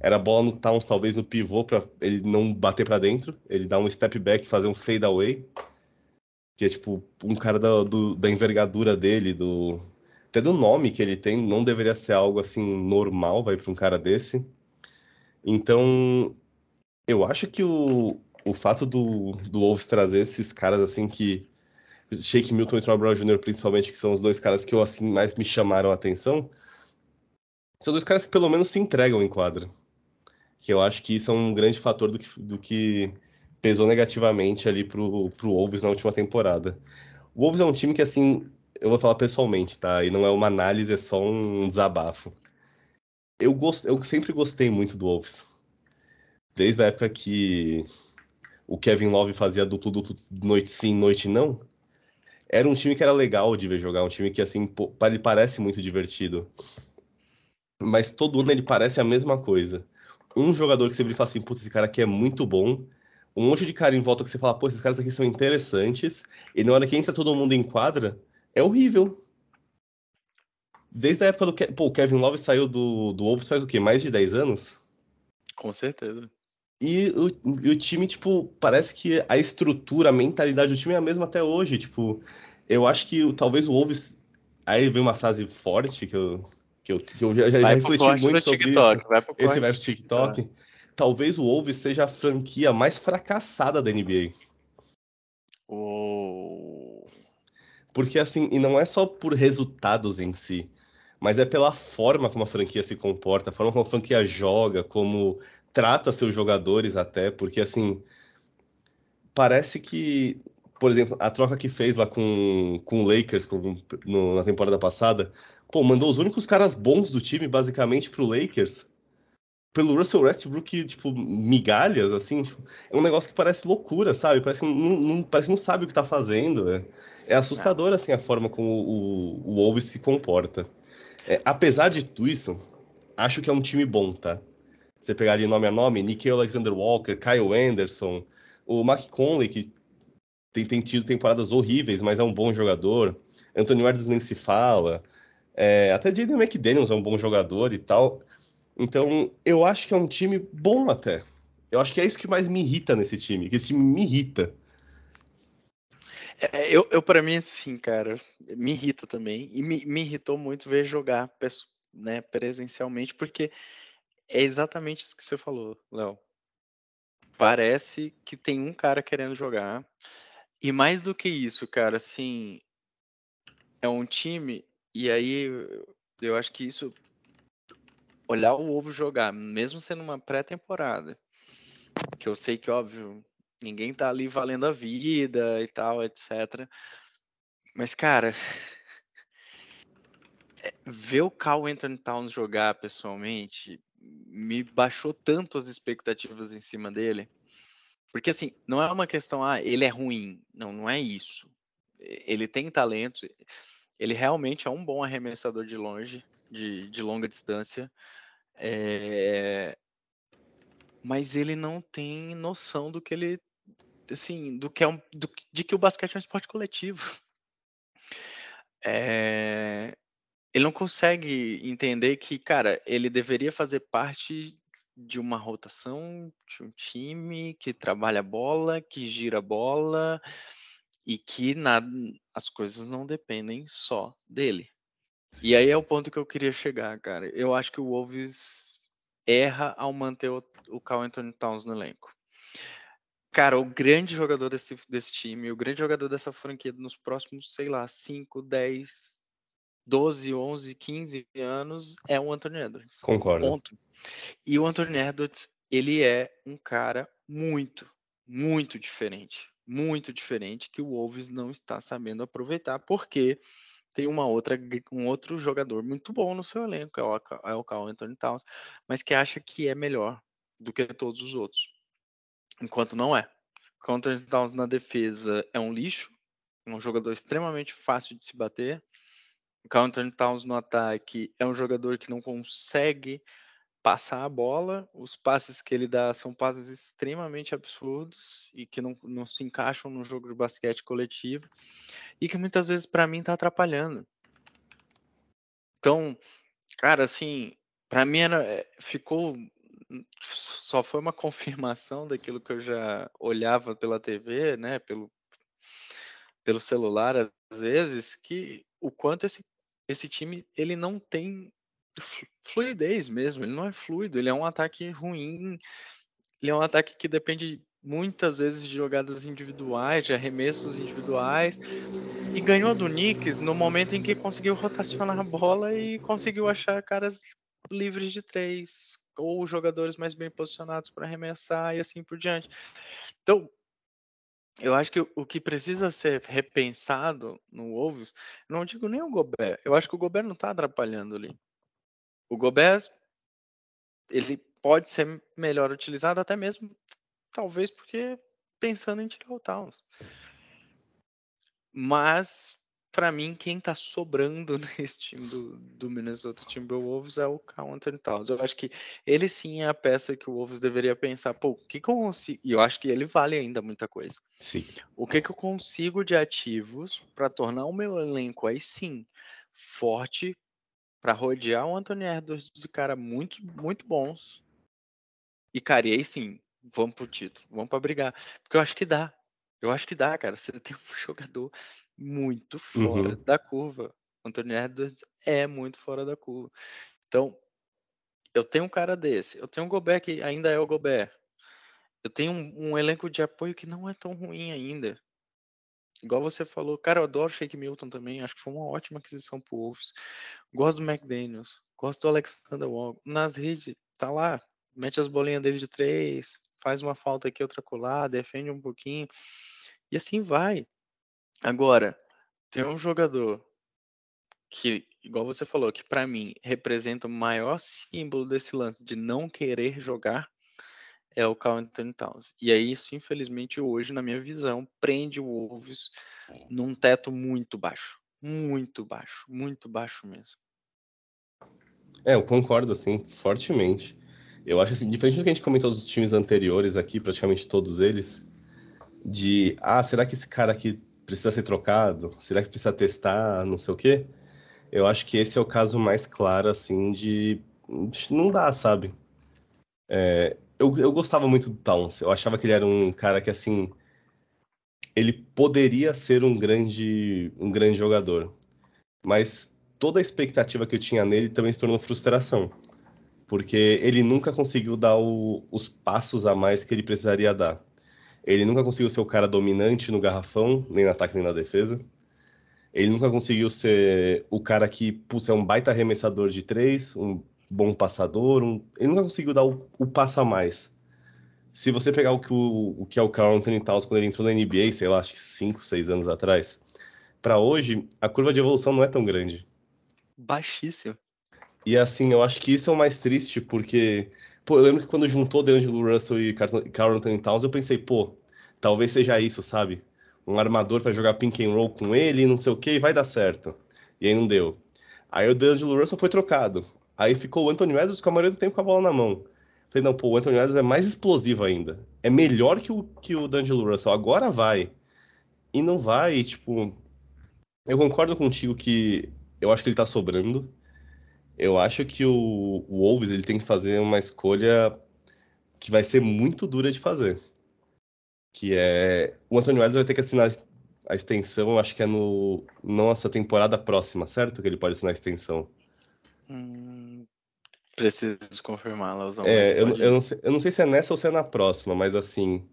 S2: Era bola no Towns, talvez no pivô, para ele não bater para dentro, ele dar um step back, fazer um fade away, que é tipo um cara da, do, da envergadura dele, do até do nome que ele tem, não deveria ser algo assim normal, vai para um cara desse. Então, eu acho que o, o fato do, do Wolves trazer esses caras assim que. Shake Milton e Troy Brown Jr., principalmente, que são os dois caras que eu assim mais me chamaram a atenção, são dois caras que pelo menos se entregam em quadra. Que eu acho que isso é um grande fator do que, do que pesou negativamente ali pro, pro Wolves na última temporada. O Wolves é um time que, assim, eu vou falar pessoalmente, tá? E não é uma análise, é só um desabafo. Eu, gost... eu sempre gostei muito do Wolves. Desde a época que o Kevin Love fazia duplo-duplo noite sim, noite não, era um time que era legal de ver jogar, um time que, assim, ele parece muito divertido. Mas todo ano ele parece a mesma coisa. Um jogador que você vira e fala assim, putz, esse cara aqui é muito bom. Um monte de cara em volta que você fala, pô, esses caras aqui são interessantes. E na hora que entra todo mundo em quadra, é horrível. Desde a época do... Pô, o Kevin Love saiu do, do Wolves faz o quê? Mais de 10 anos?
S3: Com certeza.
S2: E o, e o time, tipo, parece que a estrutura, a mentalidade do time é a mesma até hoje. Tipo, eu acho que talvez o Wolves. Aí vem uma frase forte que eu, que eu, que eu já, já refleti muito sobre TikTok, isso. Vai Esse vai pro TikTok. Talvez o Wolves seja a franquia mais fracassada da NBA.
S3: Oh.
S2: Porque assim, e não é só por resultados em si, mas é pela forma como a franquia se comporta, a forma como a franquia joga, como trata seus jogadores até, porque assim, parece que, por exemplo, a troca que fez lá com, com o Lakers com, no, na temporada passada, pô, mandou os únicos caras bons do time basicamente pro Lakers. Pelo Russell Westbrook, tipo, migalhas, assim, tipo, é um negócio que parece loucura, sabe? Parece que não, não, parece que não sabe o que tá fazendo. É, é assustador, assim, a forma como o, o Wolves se comporta. É, apesar de tudo isso, acho que é um time bom, tá? Você pegar ali nome a nome, Nikhil Alexander Walker, Kyle Anderson, o Mac Conley, que tem, tem tido temporadas horríveis, mas é um bom jogador. Anthony Edwards nem se fala. É, até Jaden McDaniels é um bom jogador e tal. Então, eu acho que é um time bom até. Eu acho que é isso que mais me irrita nesse time, que esse time me irrita.
S3: É, eu, eu para mim, assim, cara, me irrita também. E me, me irritou muito ver jogar né, presencialmente, porque é exatamente isso que você falou, Léo. Parece que tem um cara querendo jogar. E mais do que isso, cara, assim, é um time, e aí eu acho que isso, olhar o ovo jogar, mesmo sendo uma pré-temporada, que eu sei que, óbvio, ninguém tá ali valendo a vida e tal, etc. Mas, cara, é, ver o Cal Anthony Towns jogar pessoalmente me baixou tanto as expectativas em cima dele. Porque assim, não é uma questão, ah, ele é ruim. Não, não é isso. Ele tem talento, ele realmente é um bom arremessador de longe, de, de longa distância. É... Mas ele não tem noção do que ele. Assim, do que é um, do, de que o basquete é um esporte coletivo. É, ele não consegue entender que, cara, ele deveria fazer parte de uma rotação, de um time que trabalha bola, que gira bola e que as coisas não dependem só dele. E aí é o ponto que eu queria chegar, cara. Eu acho que o Wolves erra ao manter o, o Carl Anthony Towns no elenco. Cara, o grande jogador desse, desse time, o grande jogador dessa franquia nos próximos, sei lá, 5, 10, 12, 11, 15 anos é o Anthony Edwards.
S2: Concordo.
S3: Ponto. E o Anthony Edwards, ele é um cara muito, muito diferente. Muito diferente que o Wolves não está sabendo aproveitar, porque tem uma outra, um outro jogador muito bom no seu elenco, é o, é o Carl Anthony Towns, mas que acha que é melhor do que todos os outros. Enquanto não é. O Anthony Towns na defesa é um lixo, um jogador extremamente fácil de se bater, Anthony Towns no ataque é um jogador que não consegue passar a bola, os passes que ele dá são passes extremamente absurdos e que não, não se encaixam no jogo de basquete coletivo e que muitas vezes para mim tá atrapalhando. Então, cara, assim, para mim era, eh, ficou só foi uma confirmação daquilo que eu já olhava pela TV, né, pelo pelo celular às vezes, que o quanto esse esse time ele não tem fluidez mesmo, ele não é fluido, ele é um ataque ruim, ele é um ataque que depende muitas vezes de jogadas individuais, de arremessos individuais, e ganhou do Knicks no momento em que conseguiu rotacionar a bola e conseguiu achar caras livres de três, ou jogadores mais bem posicionados para arremessar e assim por diante. Então, eu acho que o que precisa ser repensado no Wolves, não digo nem o Gobert, eu acho que o Gobert não está atrapalhando ali. O Gobert, ele pode ser melhor utilizado até mesmo, talvez porque pensando em tirar o Towns. Mas, para mim, quem tá sobrando nesse time do, do Minnesota Timberwolves é o Carl Anthony Towns. Eu acho que ele sim é a peça que o Wolves deveria pensar, pô, o que, que eu consigo... E eu acho que ele vale ainda muita coisa.
S2: Sim.
S3: O que, que eu consigo de ativos para tornar o meu elenco aí sim forte para rodear o Anthony Edwards de cara muito, muito bons. E, cara, e aí sim, vamos pro título, vamos para brigar. Porque eu acho que dá. Eu acho que dá, cara. Você tem um jogador muito fora uhum. da curva. Anthony Edwards é muito fora da curva. Então, eu tenho um cara desse. Eu tenho um Gobert que ainda é o Gobert. Eu tenho um, um elenco de apoio que não é tão ruim ainda. Igual você falou, cara, eu adoro Shake Milton também, acho que foi uma ótima aquisição pro Wolves. Gosto do McDaniels, gosto do Alexander Wong. Nas redes, tá lá, mete as bolinhas dele de três, faz uma falta aqui, outra colar, defende um pouquinho. E assim vai. Agora, tem um jogador que, igual você falou, que para mim representa o maior símbolo desse lance de não querer jogar, é o Carl Anthony Towns. E aí isso, infelizmente, hoje, na minha visão, prende o Wolves num teto muito baixo. Muito baixo, muito baixo mesmo.
S2: É, eu concordo, assim, fortemente. Eu acho assim, diferente do que a gente comentou dos times anteriores aqui, praticamente todos eles, de, ah, será que esse cara aqui precisa ser trocado? Será que precisa testar, não sei o quê? Eu acho que esse é o caso mais claro, assim, de não dá, sabe? É, eu, eu gostava muito do Towns. Eu achava que ele era um cara que, assim, ele poderia ser um grande, um grande jogador. Mas toda a expectativa que eu tinha nele também se tornou frustração. Porque ele nunca conseguiu dar o, os passos a mais que ele precisaria dar. Ele nunca conseguiu ser o cara dominante no garrafão, nem no ataque nem na defesa. Ele nunca conseguiu ser o cara que, putz, é um baita arremessador de três, um bom passador. Um... Ele nunca conseguiu dar o, o passo a mais. Se você pegar o que, o, o que é o Carl Anthony Towns quando ele entrou na NBA, sei lá, acho que 5, 6 anos atrás, para hoje, a curva de evolução não é tão grande.
S3: Baixíssimo.
S2: E assim, eu acho que isso é o mais triste, porque, pô, eu lembro que quando juntou D'Angelo Russell e Carl Anthony Towns, eu pensei, pô, talvez seja isso, sabe? Um armador para jogar pink and roll com ele, não sei o que, e vai dar certo. E aí não deu. Aí o D'Angelo Russell foi trocado. Aí ficou o Anthony Edwards com a maioria do tempo com a bola na mão. Falei, não, pô, o Anthony Edwards é mais explosivo ainda. É melhor que o, que o D'Angelo Russell. Agora vai. E não vai, tipo... Eu concordo contigo que eu acho que ele tá sobrando. Eu acho que o, o Wolves ele tem que fazer uma escolha que vai ser muito dura de fazer. Que é... O Anthony Edwards vai ter que assinar a extensão, acho que é no... Nossa temporada próxima, certo? Que ele pode assinar a extensão.
S3: Hum, preciso confirmar, Lauzão.
S2: É, eu, eu, não sei, eu não sei se é nessa ou se é na próxima, mas assim.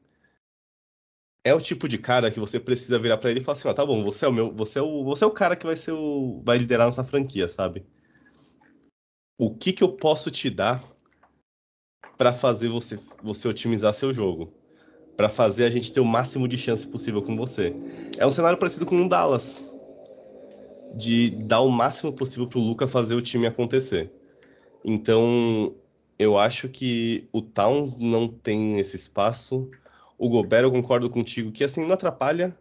S2: É o tipo de cara que você precisa virar para ele e falar assim, ó, tá bom, você é o meu, você é o, você é o cara que vai ser o vai liderar nossa franquia, sabe? O que que eu posso te dar para fazer você você otimizar seu jogo? Para fazer a gente ter o máximo de chance possível com você. É um cenário parecido com o Dallas de dar o máximo possível para o Luca fazer o time acontecer. Então, eu acho que o Towns não tem esse espaço. O Gobert, eu concordo contigo que assim não atrapalha.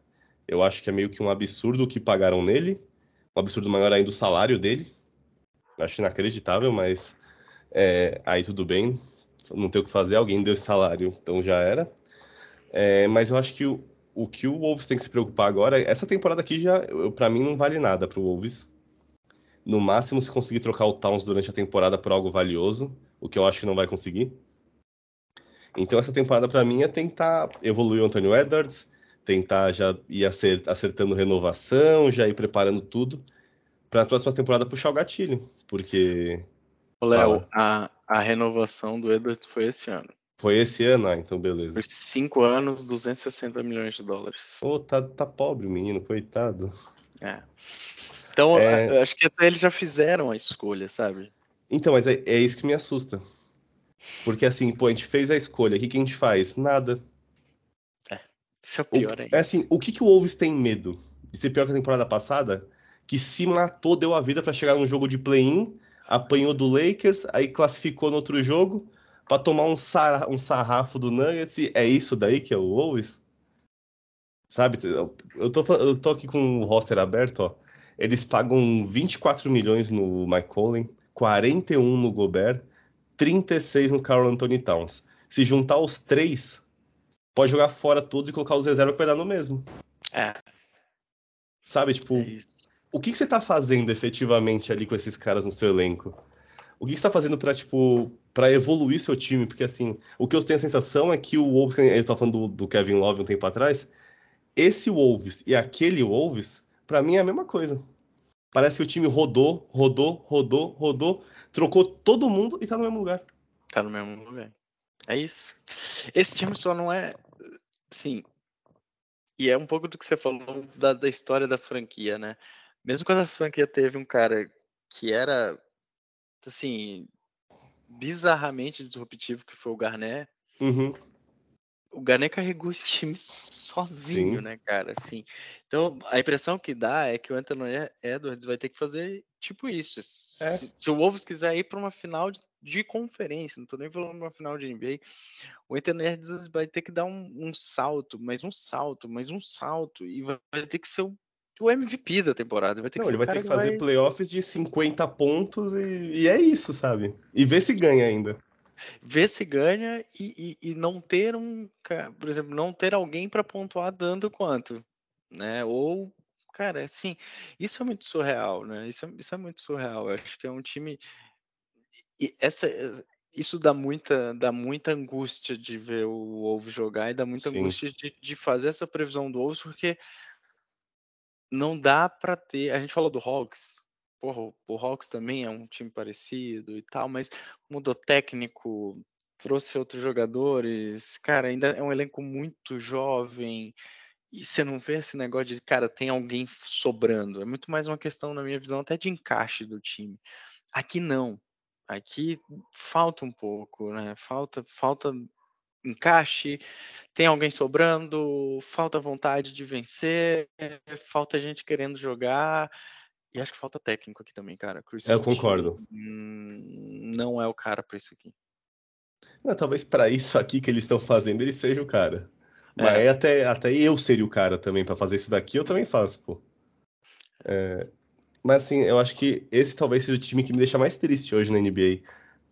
S2: Eu acho que é meio que um absurdo o que pagaram nele. Um absurdo maior ainda o salário dele. Eu acho inacreditável, mas É, aí tudo bem, não tem o que fazer, alguém deu salário, então já era. É, mas eu acho que o, o que o Wolves tem que se preocupar agora, essa temporada aqui já, para mim, não vale nada pro Wolves. No máximo, se conseguir trocar o Towns durante a temporada por algo valioso, o que eu acho que não vai conseguir. Então, essa temporada, para mim, é tentar evoluir o Antonio Edwards, tentar já ir acertando renovação, já ir preparando tudo, para a próxima temporada puxar o gatilho, porque.
S3: Léo, a, a renovação do Edwards foi esse ano.
S2: Foi esse ano, ah, então beleza.
S3: Por cinco anos, 260 milhões de dólares.
S2: Pô, tá, tá pobre o menino, coitado.
S3: É. Então, é... acho que até eles já fizeram a escolha, sabe?
S2: Então, mas é, é isso que me assusta. Porque assim, pô, a gente fez a escolha, o que, que a gente faz? Nada.
S3: É, isso é o pior
S2: aí. É assim, o que, que o Wolves tem medo? De ser pior que a temporada passada? Que se matou, deu a vida para chegar num jogo de play-in, apanhou do Lakers, aí classificou no outro jogo, para tomar um, sar, um sarrafo do Nuggets, e é isso daí que é o Wolves? Sabe, eu tô, eu tô aqui com o roster aberto, ó. Eles pagam 24 milhões no Mike Conley, 41 no Gobert, 36 no Carl Anthony Towns. Se juntar os três, pode jogar fora todos e colocar os reservas que vai dar no mesmo.
S3: É.
S2: Sabe, tipo, é o que, que você tá fazendo efetivamente ali com esses caras no seu elenco? O que, que você tá fazendo pra, tipo, para evoluir seu time? Porque, assim, o que eu tenho a sensação é que o Wolves, ele tá falando do, do Kevin Love um tempo atrás, esse Wolves e aquele Wolves, para mim é a mesma coisa. Parece que o time rodou, rodou, rodou, rodou, trocou todo mundo e tá no mesmo lugar.
S3: Tá no mesmo lugar. É isso. Esse time só não é. Sim. E é um pouco do que você falou da, da história da franquia, né? Mesmo quando a franquia teve um cara que era, assim, bizarramente disruptivo, que foi o Garnet.
S2: Uhum
S3: o Garnet carregou esse time sozinho, Sim. né, cara? Assim, então a impressão que dá é que o Anthony Edwards vai ter que fazer tipo isso. É. Se, se, o Wolves quiser ir para uma final de, de, conferência, não tô nem falando uma final de NBA, o Anthony Edwards vai ter que dar um, um, salto, mais um salto, mais um salto, e vai, vai ter que ser o, o, MVP da temporada. Vai ter não,
S2: que ele vai ter que fazer vai... playoffs de 50 pontos e, e é isso, sabe? E ver se ganha ainda
S3: ver se ganha e, e, e, não ter um, por exemplo, não ter alguém para pontuar dando quanto, né? Ou, cara, assim, isso é muito surreal, né? Isso é, isso é muito surreal. Eu acho que é um time e essa isso dá muita, dá muita angústia de ver o Wolves jogar e dá muita Sim. angústia de, de fazer essa previsão do Wolves, porque não dá para ter. A gente falou do Hawks, porra, o Hawks também é um time parecido e tal, mas mudou técnico, trouxe outros jogadores, cara, ainda é um elenco muito jovem. E você não vê esse negócio de, cara, tem alguém sobrando. É muito mais uma questão, na minha visão, até de encaixe do time. Aqui não. Aqui falta um pouco, né? Falta, falta encaixe, tem alguém sobrando, falta vontade de vencer, falta gente querendo jogar. E acho que falta técnico aqui também, cara.
S2: Chris eu concordo.
S3: Hum, não é o cara para isso aqui.
S2: Não, talvez para isso aqui que eles estão fazendo ele seja o cara. Mas é. até, até eu seria o cara também para fazer isso daqui, eu também faço, pô. É, mas assim, eu acho que esse talvez seja o time que me deixa mais triste hoje na NBA.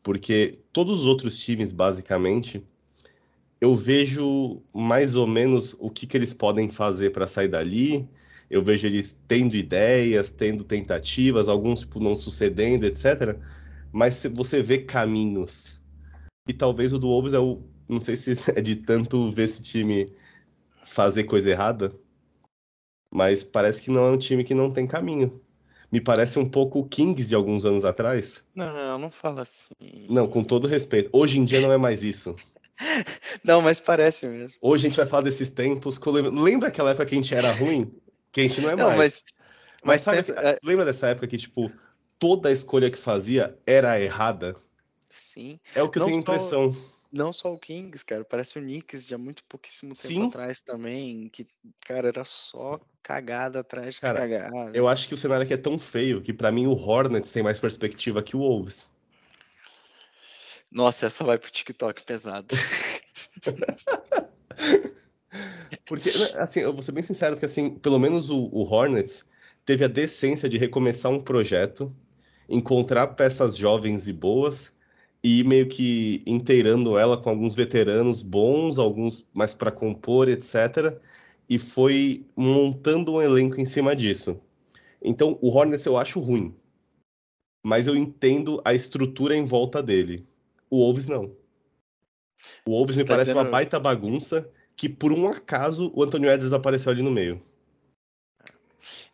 S2: Porque todos os outros times, basicamente, eu vejo mais ou menos o que, que eles podem fazer para sair dali eu vejo eles tendo ideias, tendo tentativas, alguns tipo, não sucedendo, etc. Mas você vê caminhos. E talvez o do Wolves é o. Não sei se é de tanto ver esse time fazer coisa errada, mas parece que não é um time que não tem caminho. Me parece um pouco o Kings de alguns anos atrás.
S3: Não, não fala assim.
S2: Não, com todo respeito. Hoje em dia não é mais isso.
S3: Não, mas parece mesmo.
S2: Hoje a gente vai falar desses tempos. Lembra aquela época que a gente era ruim? Que a gente não é não, mais. Mas, mas, mas sabe, pensa, é... lembra dessa época que, tipo, toda a escolha que fazia era errada?
S3: Sim.
S2: É o que não eu tenho só, impressão.
S3: Não só o Kings, cara. Parece o Knicks de há muito pouquíssimo tempo Sim. atrás também. Que, cara, era só cagada atrás de cara, cagada.
S2: Eu acho que o cenário aqui é tão feio que, para mim, o Hornets tem mais perspectiva que o Wolves.
S3: Nossa, essa vai pro TikTok pesado.
S2: Porque, assim, eu vou ser bem sincero que, assim, pelo menos o, o Hornets teve a decência de recomeçar um projeto, encontrar peças jovens e boas e meio que inteirando ela com alguns veteranos bons, alguns mais para compor, etc. E foi montando um elenco em cima disso. Então, o Hornets eu acho ruim, mas eu entendo a estrutura em volta dele. O Wolves não. O Wolves me tá parece dizendo... uma baita bagunça que, por um acaso, o Antônio Edwards apareceu ali no meio.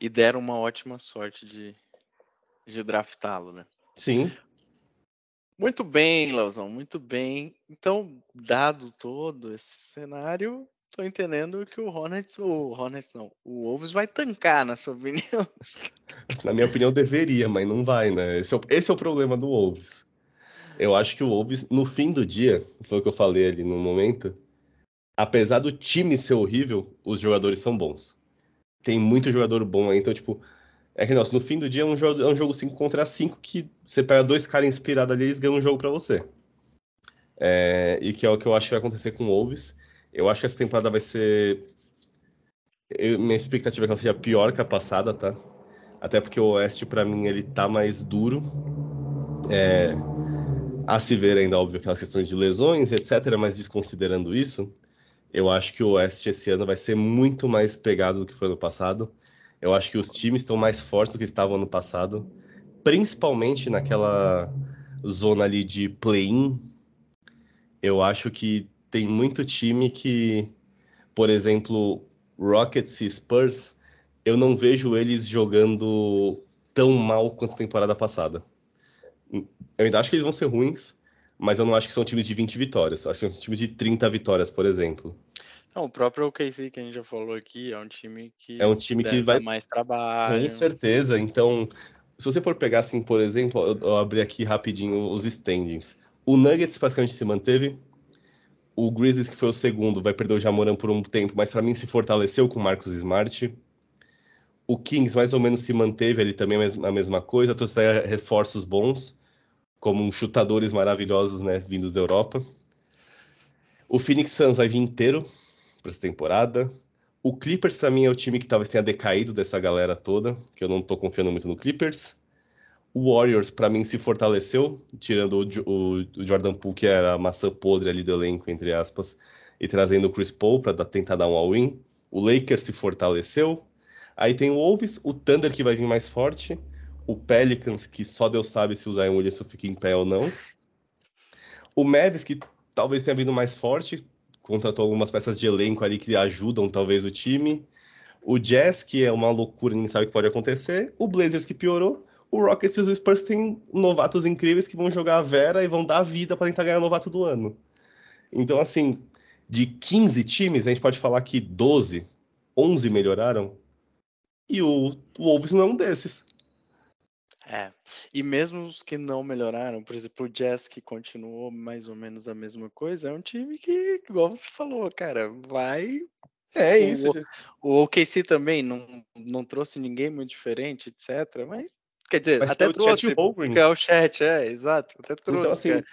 S3: E deram uma ótima sorte de, de draftá-lo, né?
S2: Sim.
S3: Muito bem, Leozão, muito bem. Então, dado todo esse cenário, tô entendendo que o Hornets, o Hornets não, o Wolves vai tancar, na sua opinião.
S2: Na minha opinião, deveria, mas não vai, né? Esse é o, esse é o problema do Wolves. Eu acho que o Wolves, no fim do dia, foi o que eu falei ali no momento, apesar do time ser horrível, os jogadores são bons. Tem muito jogador bom aí, então, tipo, é que, nossa, no fim do dia é um jogo, é um jogo 5 contra 5 que você pega dois caras inspirados ali e eles ganham um jogo para você. É, e que é o que eu acho que vai acontecer com o Wolves. Eu acho que essa temporada vai ser. Eu, minha expectativa é que ela seja pior que a passada, tá? Até porque o Oeste, para mim, ele tá mais duro. É, a se ver ainda, óbvio, aquelas questões de lesões, etc. Mas desconsiderando isso, eu acho que o Oeste esse ano vai ser muito mais pegado do que foi no passado. Eu acho que os times estão mais fortes do que estavam no passado, principalmente naquela zona ali de play-in. Eu acho que tem muito time que, por exemplo, Rockets e Spurs, eu não vejo eles jogando tão mal quanto a temporada passada. Eu ainda acho que eles vão ser ruins, mas eu não acho que são times de 20 vitórias. Acho que são times de 30 vitórias, por exemplo.
S3: Não, o próprio OKC que a gente já falou aqui é um time que
S2: é um time que vai
S3: mais trabalho.
S2: Com certeza. Então, se você for pegar assim, por exemplo, eu, eu abri aqui rapidinho os standings. O Nuggets praticamente se manteve. O Grizzlies, que foi o segundo, vai perder o Jamoran por um tempo, mas para mim se fortaleceu com o Marcos Smart. O Kings mais ou menos se manteve ali também a mesma coisa, trouxe reforços bons, como chutadores maravilhosos, né, vindos da Europa. O Phoenix Suns vai vir inteiro, para essa temporada. O Clippers, para mim, é o time que talvez tenha decaído dessa galera toda, que eu não estou confiando muito no Clippers. O Warriors, para mim, se fortaleceu, tirando o, o, o, Jordan Poole, que era a maçã podre ali do elenco, entre aspas, e trazendo o Chris Paul para tentar dar um all-in. O Lakers se fortaleceu. Aí tem o Wolves, o Thunder, que vai vir mais forte. O Pelicans, que só Deus sabe se o Zion Williamson fica em pé ou não. O Mavis, que talvez tenha vindo mais forte, contratou algumas peças de elenco ali que ajudam talvez o time. O Jazz, que é uma loucura, ninguém sabe o que pode acontecer. O Blazers, que piorou. O Rockets e os Spurs têm novatos incríveis que vão jogar a Vera e vão dar a vida para tentar ganhar o novato do ano. Então, assim, de 15 times, a gente pode falar que 12, 11 melhoraram. E o Wolves não é um desses.
S3: É. E mesmo os que não melhoraram, por exemplo, o Jazz que continuou mais ou menos a mesma coisa, é um time que, igual você falou, cara, vai.
S2: É isso.
S3: O, o OKC também não, não trouxe ninguém muito diferente, etc. Mas, quer dizer, mas até trouxe, que é o chat, é, exato. Até então, trouxe,
S2: então, assim, cara.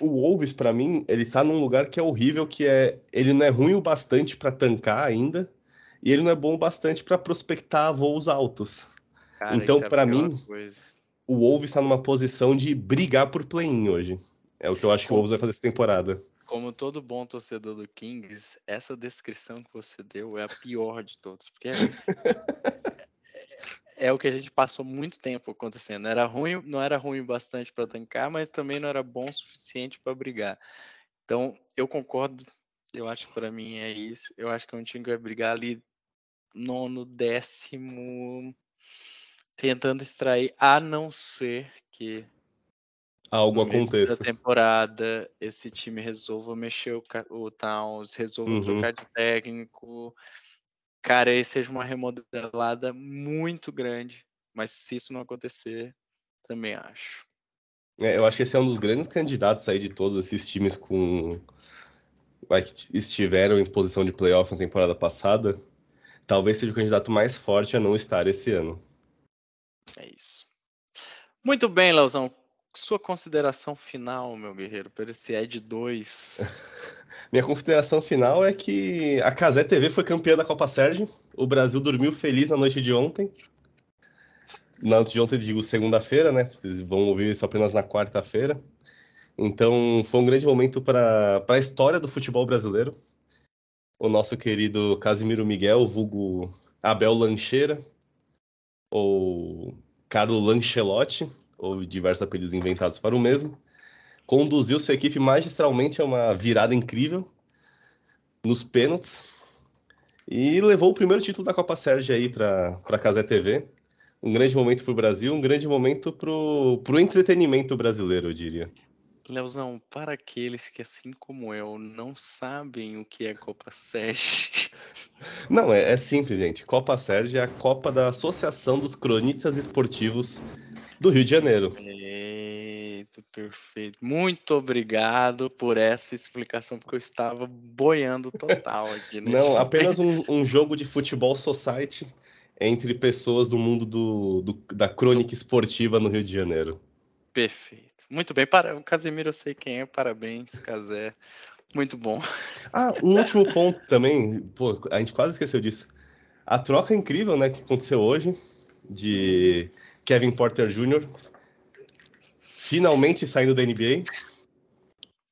S2: o Wolves, para mim, ele tá num lugar que é horrível, que é. Ele não é ruim o bastante para tancar ainda, e ele não é bom o bastante para prospectar voos altos. Cara, então, é para mim, coisa. o Wolves está numa posição de brigar por play-in hoje. É o que eu acho que o Wolves vai fazer essa temporada.
S3: Como todo bom torcedor do Kings, essa descrição que você deu é a pior de todas, porque é, é, é o que a gente passou muito tempo acontecendo. Era ruim, não era ruim bastante para tancar, mas também não era bom o suficiente para brigar. Então, eu concordo. Eu acho que para mim é isso. Eu acho que é um time que vai brigar ali nono, décimo, tentando extrair, a não ser que
S2: algo aconteça.
S3: Da temporada, esse time resolva mexer o, o Towns, resolva uhum. trocar de técnico. Cara, aí seja uma remodelada muito grande. Mas se isso não acontecer, também acho.
S2: É, eu acho que esse é um dos grandes candidatos aí de todos esses times com que estiveram em posição de playoff na temporada passada. Talvez seja o candidato mais forte a não estar esse ano.
S3: É isso. Muito bem, Leozão. Sua consideração final, meu guerreiro, para esse Ed 2.
S2: Minha consideração final é que a Casé TV foi campeã da Copa Sérgio. O Brasil dormiu feliz na noite de ontem. Na noite de ontem, digo segunda-feira, né? Eles vão ouvir isso apenas na quarta-feira. Então, foi um grande momento para a história do futebol brasileiro. O nosso querido Casimiro Miguel, vulgo Abel Lancheira, ou Carlo Lancelotti, ou diversos apelidos inventados para o mesmo, conduziu sua equipe magistralmente a uma virada incrível nos pênaltis e levou o primeiro título da Copa Sérgio aí para a Casé TV. Um grande momento para o Brasil, um grande momento para o entretenimento brasileiro, eu diria.
S3: Leozão, para aqueles que, assim como eu, não sabem o que é Copa Sérgio.
S2: Não, é, é simples, gente. Copa Sérgio é a Copa da Associação dos Cronistas Esportivos do Rio de Janeiro.
S3: Perfeito, perfeito. Muito obrigado por essa explicação, porque eu estava boiando total aqui.
S2: Não, apenas um, um, jogo de futebol society entre pessoas do mundo do, do, da crônica esportiva no Rio de Janeiro.
S3: Perfeito. Muito bem, para o Casemiro eu sei quem é, parabéns, Casé. Muito bom.
S2: Ah, um último ponto também, pô, a gente quase esqueceu disso. A troca incrível, né, que aconteceu hoje de Kevin Porter Jr. finalmente saindo da NBA.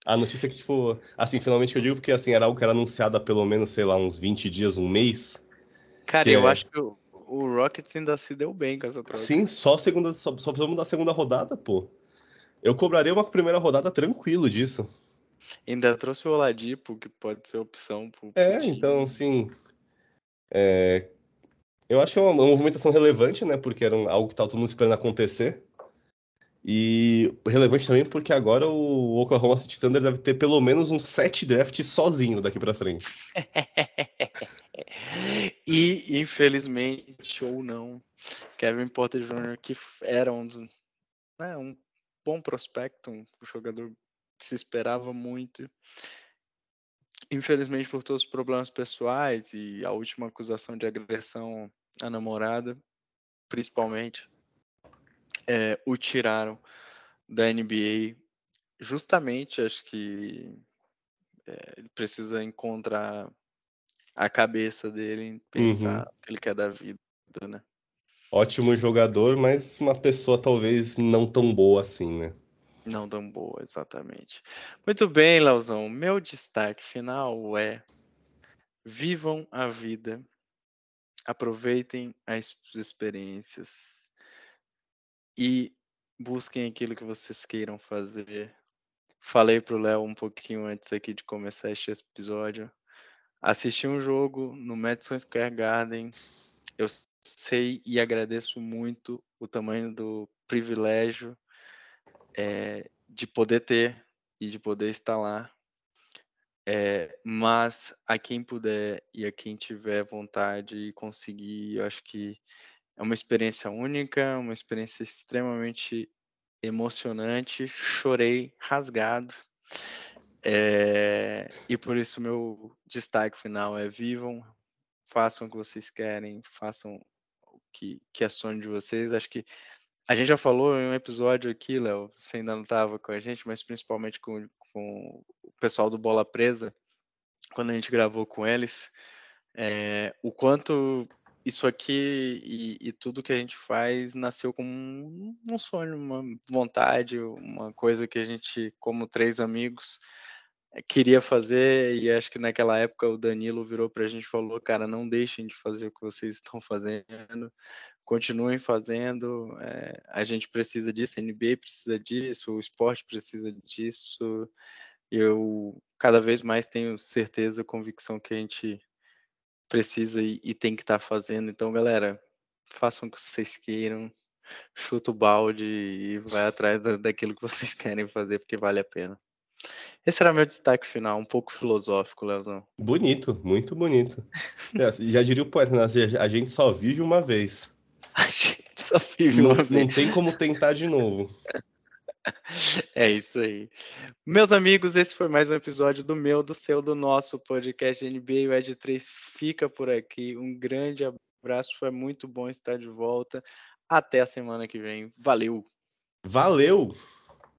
S2: A notícia que, tipo, assim, finalmente eu digo porque, assim, era algo que era anunciado há pelo menos, sei lá, uns 20 dias, um mês.
S3: Cara, eu é... acho que o, o Rockets ainda se deu bem com essa troca.
S2: Sim, só, segunda, só, só precisamos da segunda rodada, pô. Eu cobraria uma primeira rodada tranquilo disso.
S3: Ainda trouxe o Oladipo, que pode ser opção pro,
S2: pro É, time. então, assim. É... Eu acho que é uma, uma, movimentação relevante, né? Porque era um, algo que estava todo mundo esperando acontecer. E relevante também porque agora o Oklahoma City Thunder deve ter pelo menos uns sete drafts sozinho daqui para frente.
S3: e, infelizmente, ou não, Kevin Porter Jr., que era um, dos, né, um bom prospecto, um jogador que se esperava muito. Infelizmente, por todos os problemas pessoais e a última acusação de agressão à namorada, principalmente, é, o tiraram da NBA. Justamente, acho que é, ele precisa encontrar a cabeça dele, pensar uhum. o que ele quer da vida, né?
S2: Ótimo jogador, mas uma pessoa talvez não tão boa assim, né?
S3: Não tão boa, exatamente. Muito bem, Lauzão. Meu destaque final é: vivam a vida, aproveitem as experiências e busquem aquilo que vocês queiram fazer. Falei para o Léo um pouquinho antes aqui de começar este episódio. Assisti um jogo no Madison Square Garden. Eu sei e agradeço muito o tamanho do privilégio é, de poder ter e de poder estar lá. É, mas a quem puder e a quem tiver vontade e conseguir, eu acho que é uma experiência única, uma experiência extremamente emocionante. Chorei rasgado. É, e por isso meu destaque final é vivam, façam o que vocês querem, façam que, que é sonho de vocês. Acho que a gente já falou em um episódio aqui, Léo, você ainda não estava com a gente, mas principalmente com, com o pessoal do Bola Presa, quando a gente gravou com eles, é, o quanto isso aqui e, e, tudo que a gente faz nasceu como um, um, sonho, uma vontade, uma coisa que a gente, como três amigos, queria fazer. E acho que naquela época o Danilo virou para a gente e falou: cara, não deixem de fazer o que vocês estão fazendo, continuem fazendo. É, a gente precisa disso, a NBA precisa disso, o esporte precisa disso. Eu cada vez mais tenho certeza, convicção que a gente precisa e, e tem que estar tá fazendo. Então, galera, façam o que vocês queiram, chuta o balde e vai atrás daquilo que vocês querem fazer, porque vale a pena. Esse era meu destaque final, um pouco filosófico, Leozão.
S2: Bonito, muito bonito. É, já diria o poeta, né? a gente só vive uma vez.
S3: A gente só vive
S2: não,
S3: uma vez.
S2: Não tem como tentar de novo.
S3: É isso aí. Meus amigos, esse foi mais um episódio do meu, do seu, do nosso podcast NBA. O Ed 3 fica por aqui. Um grande abraço, foi muito bom estar de volta. Até a semana que vem. Valeu!
S2: Valeu!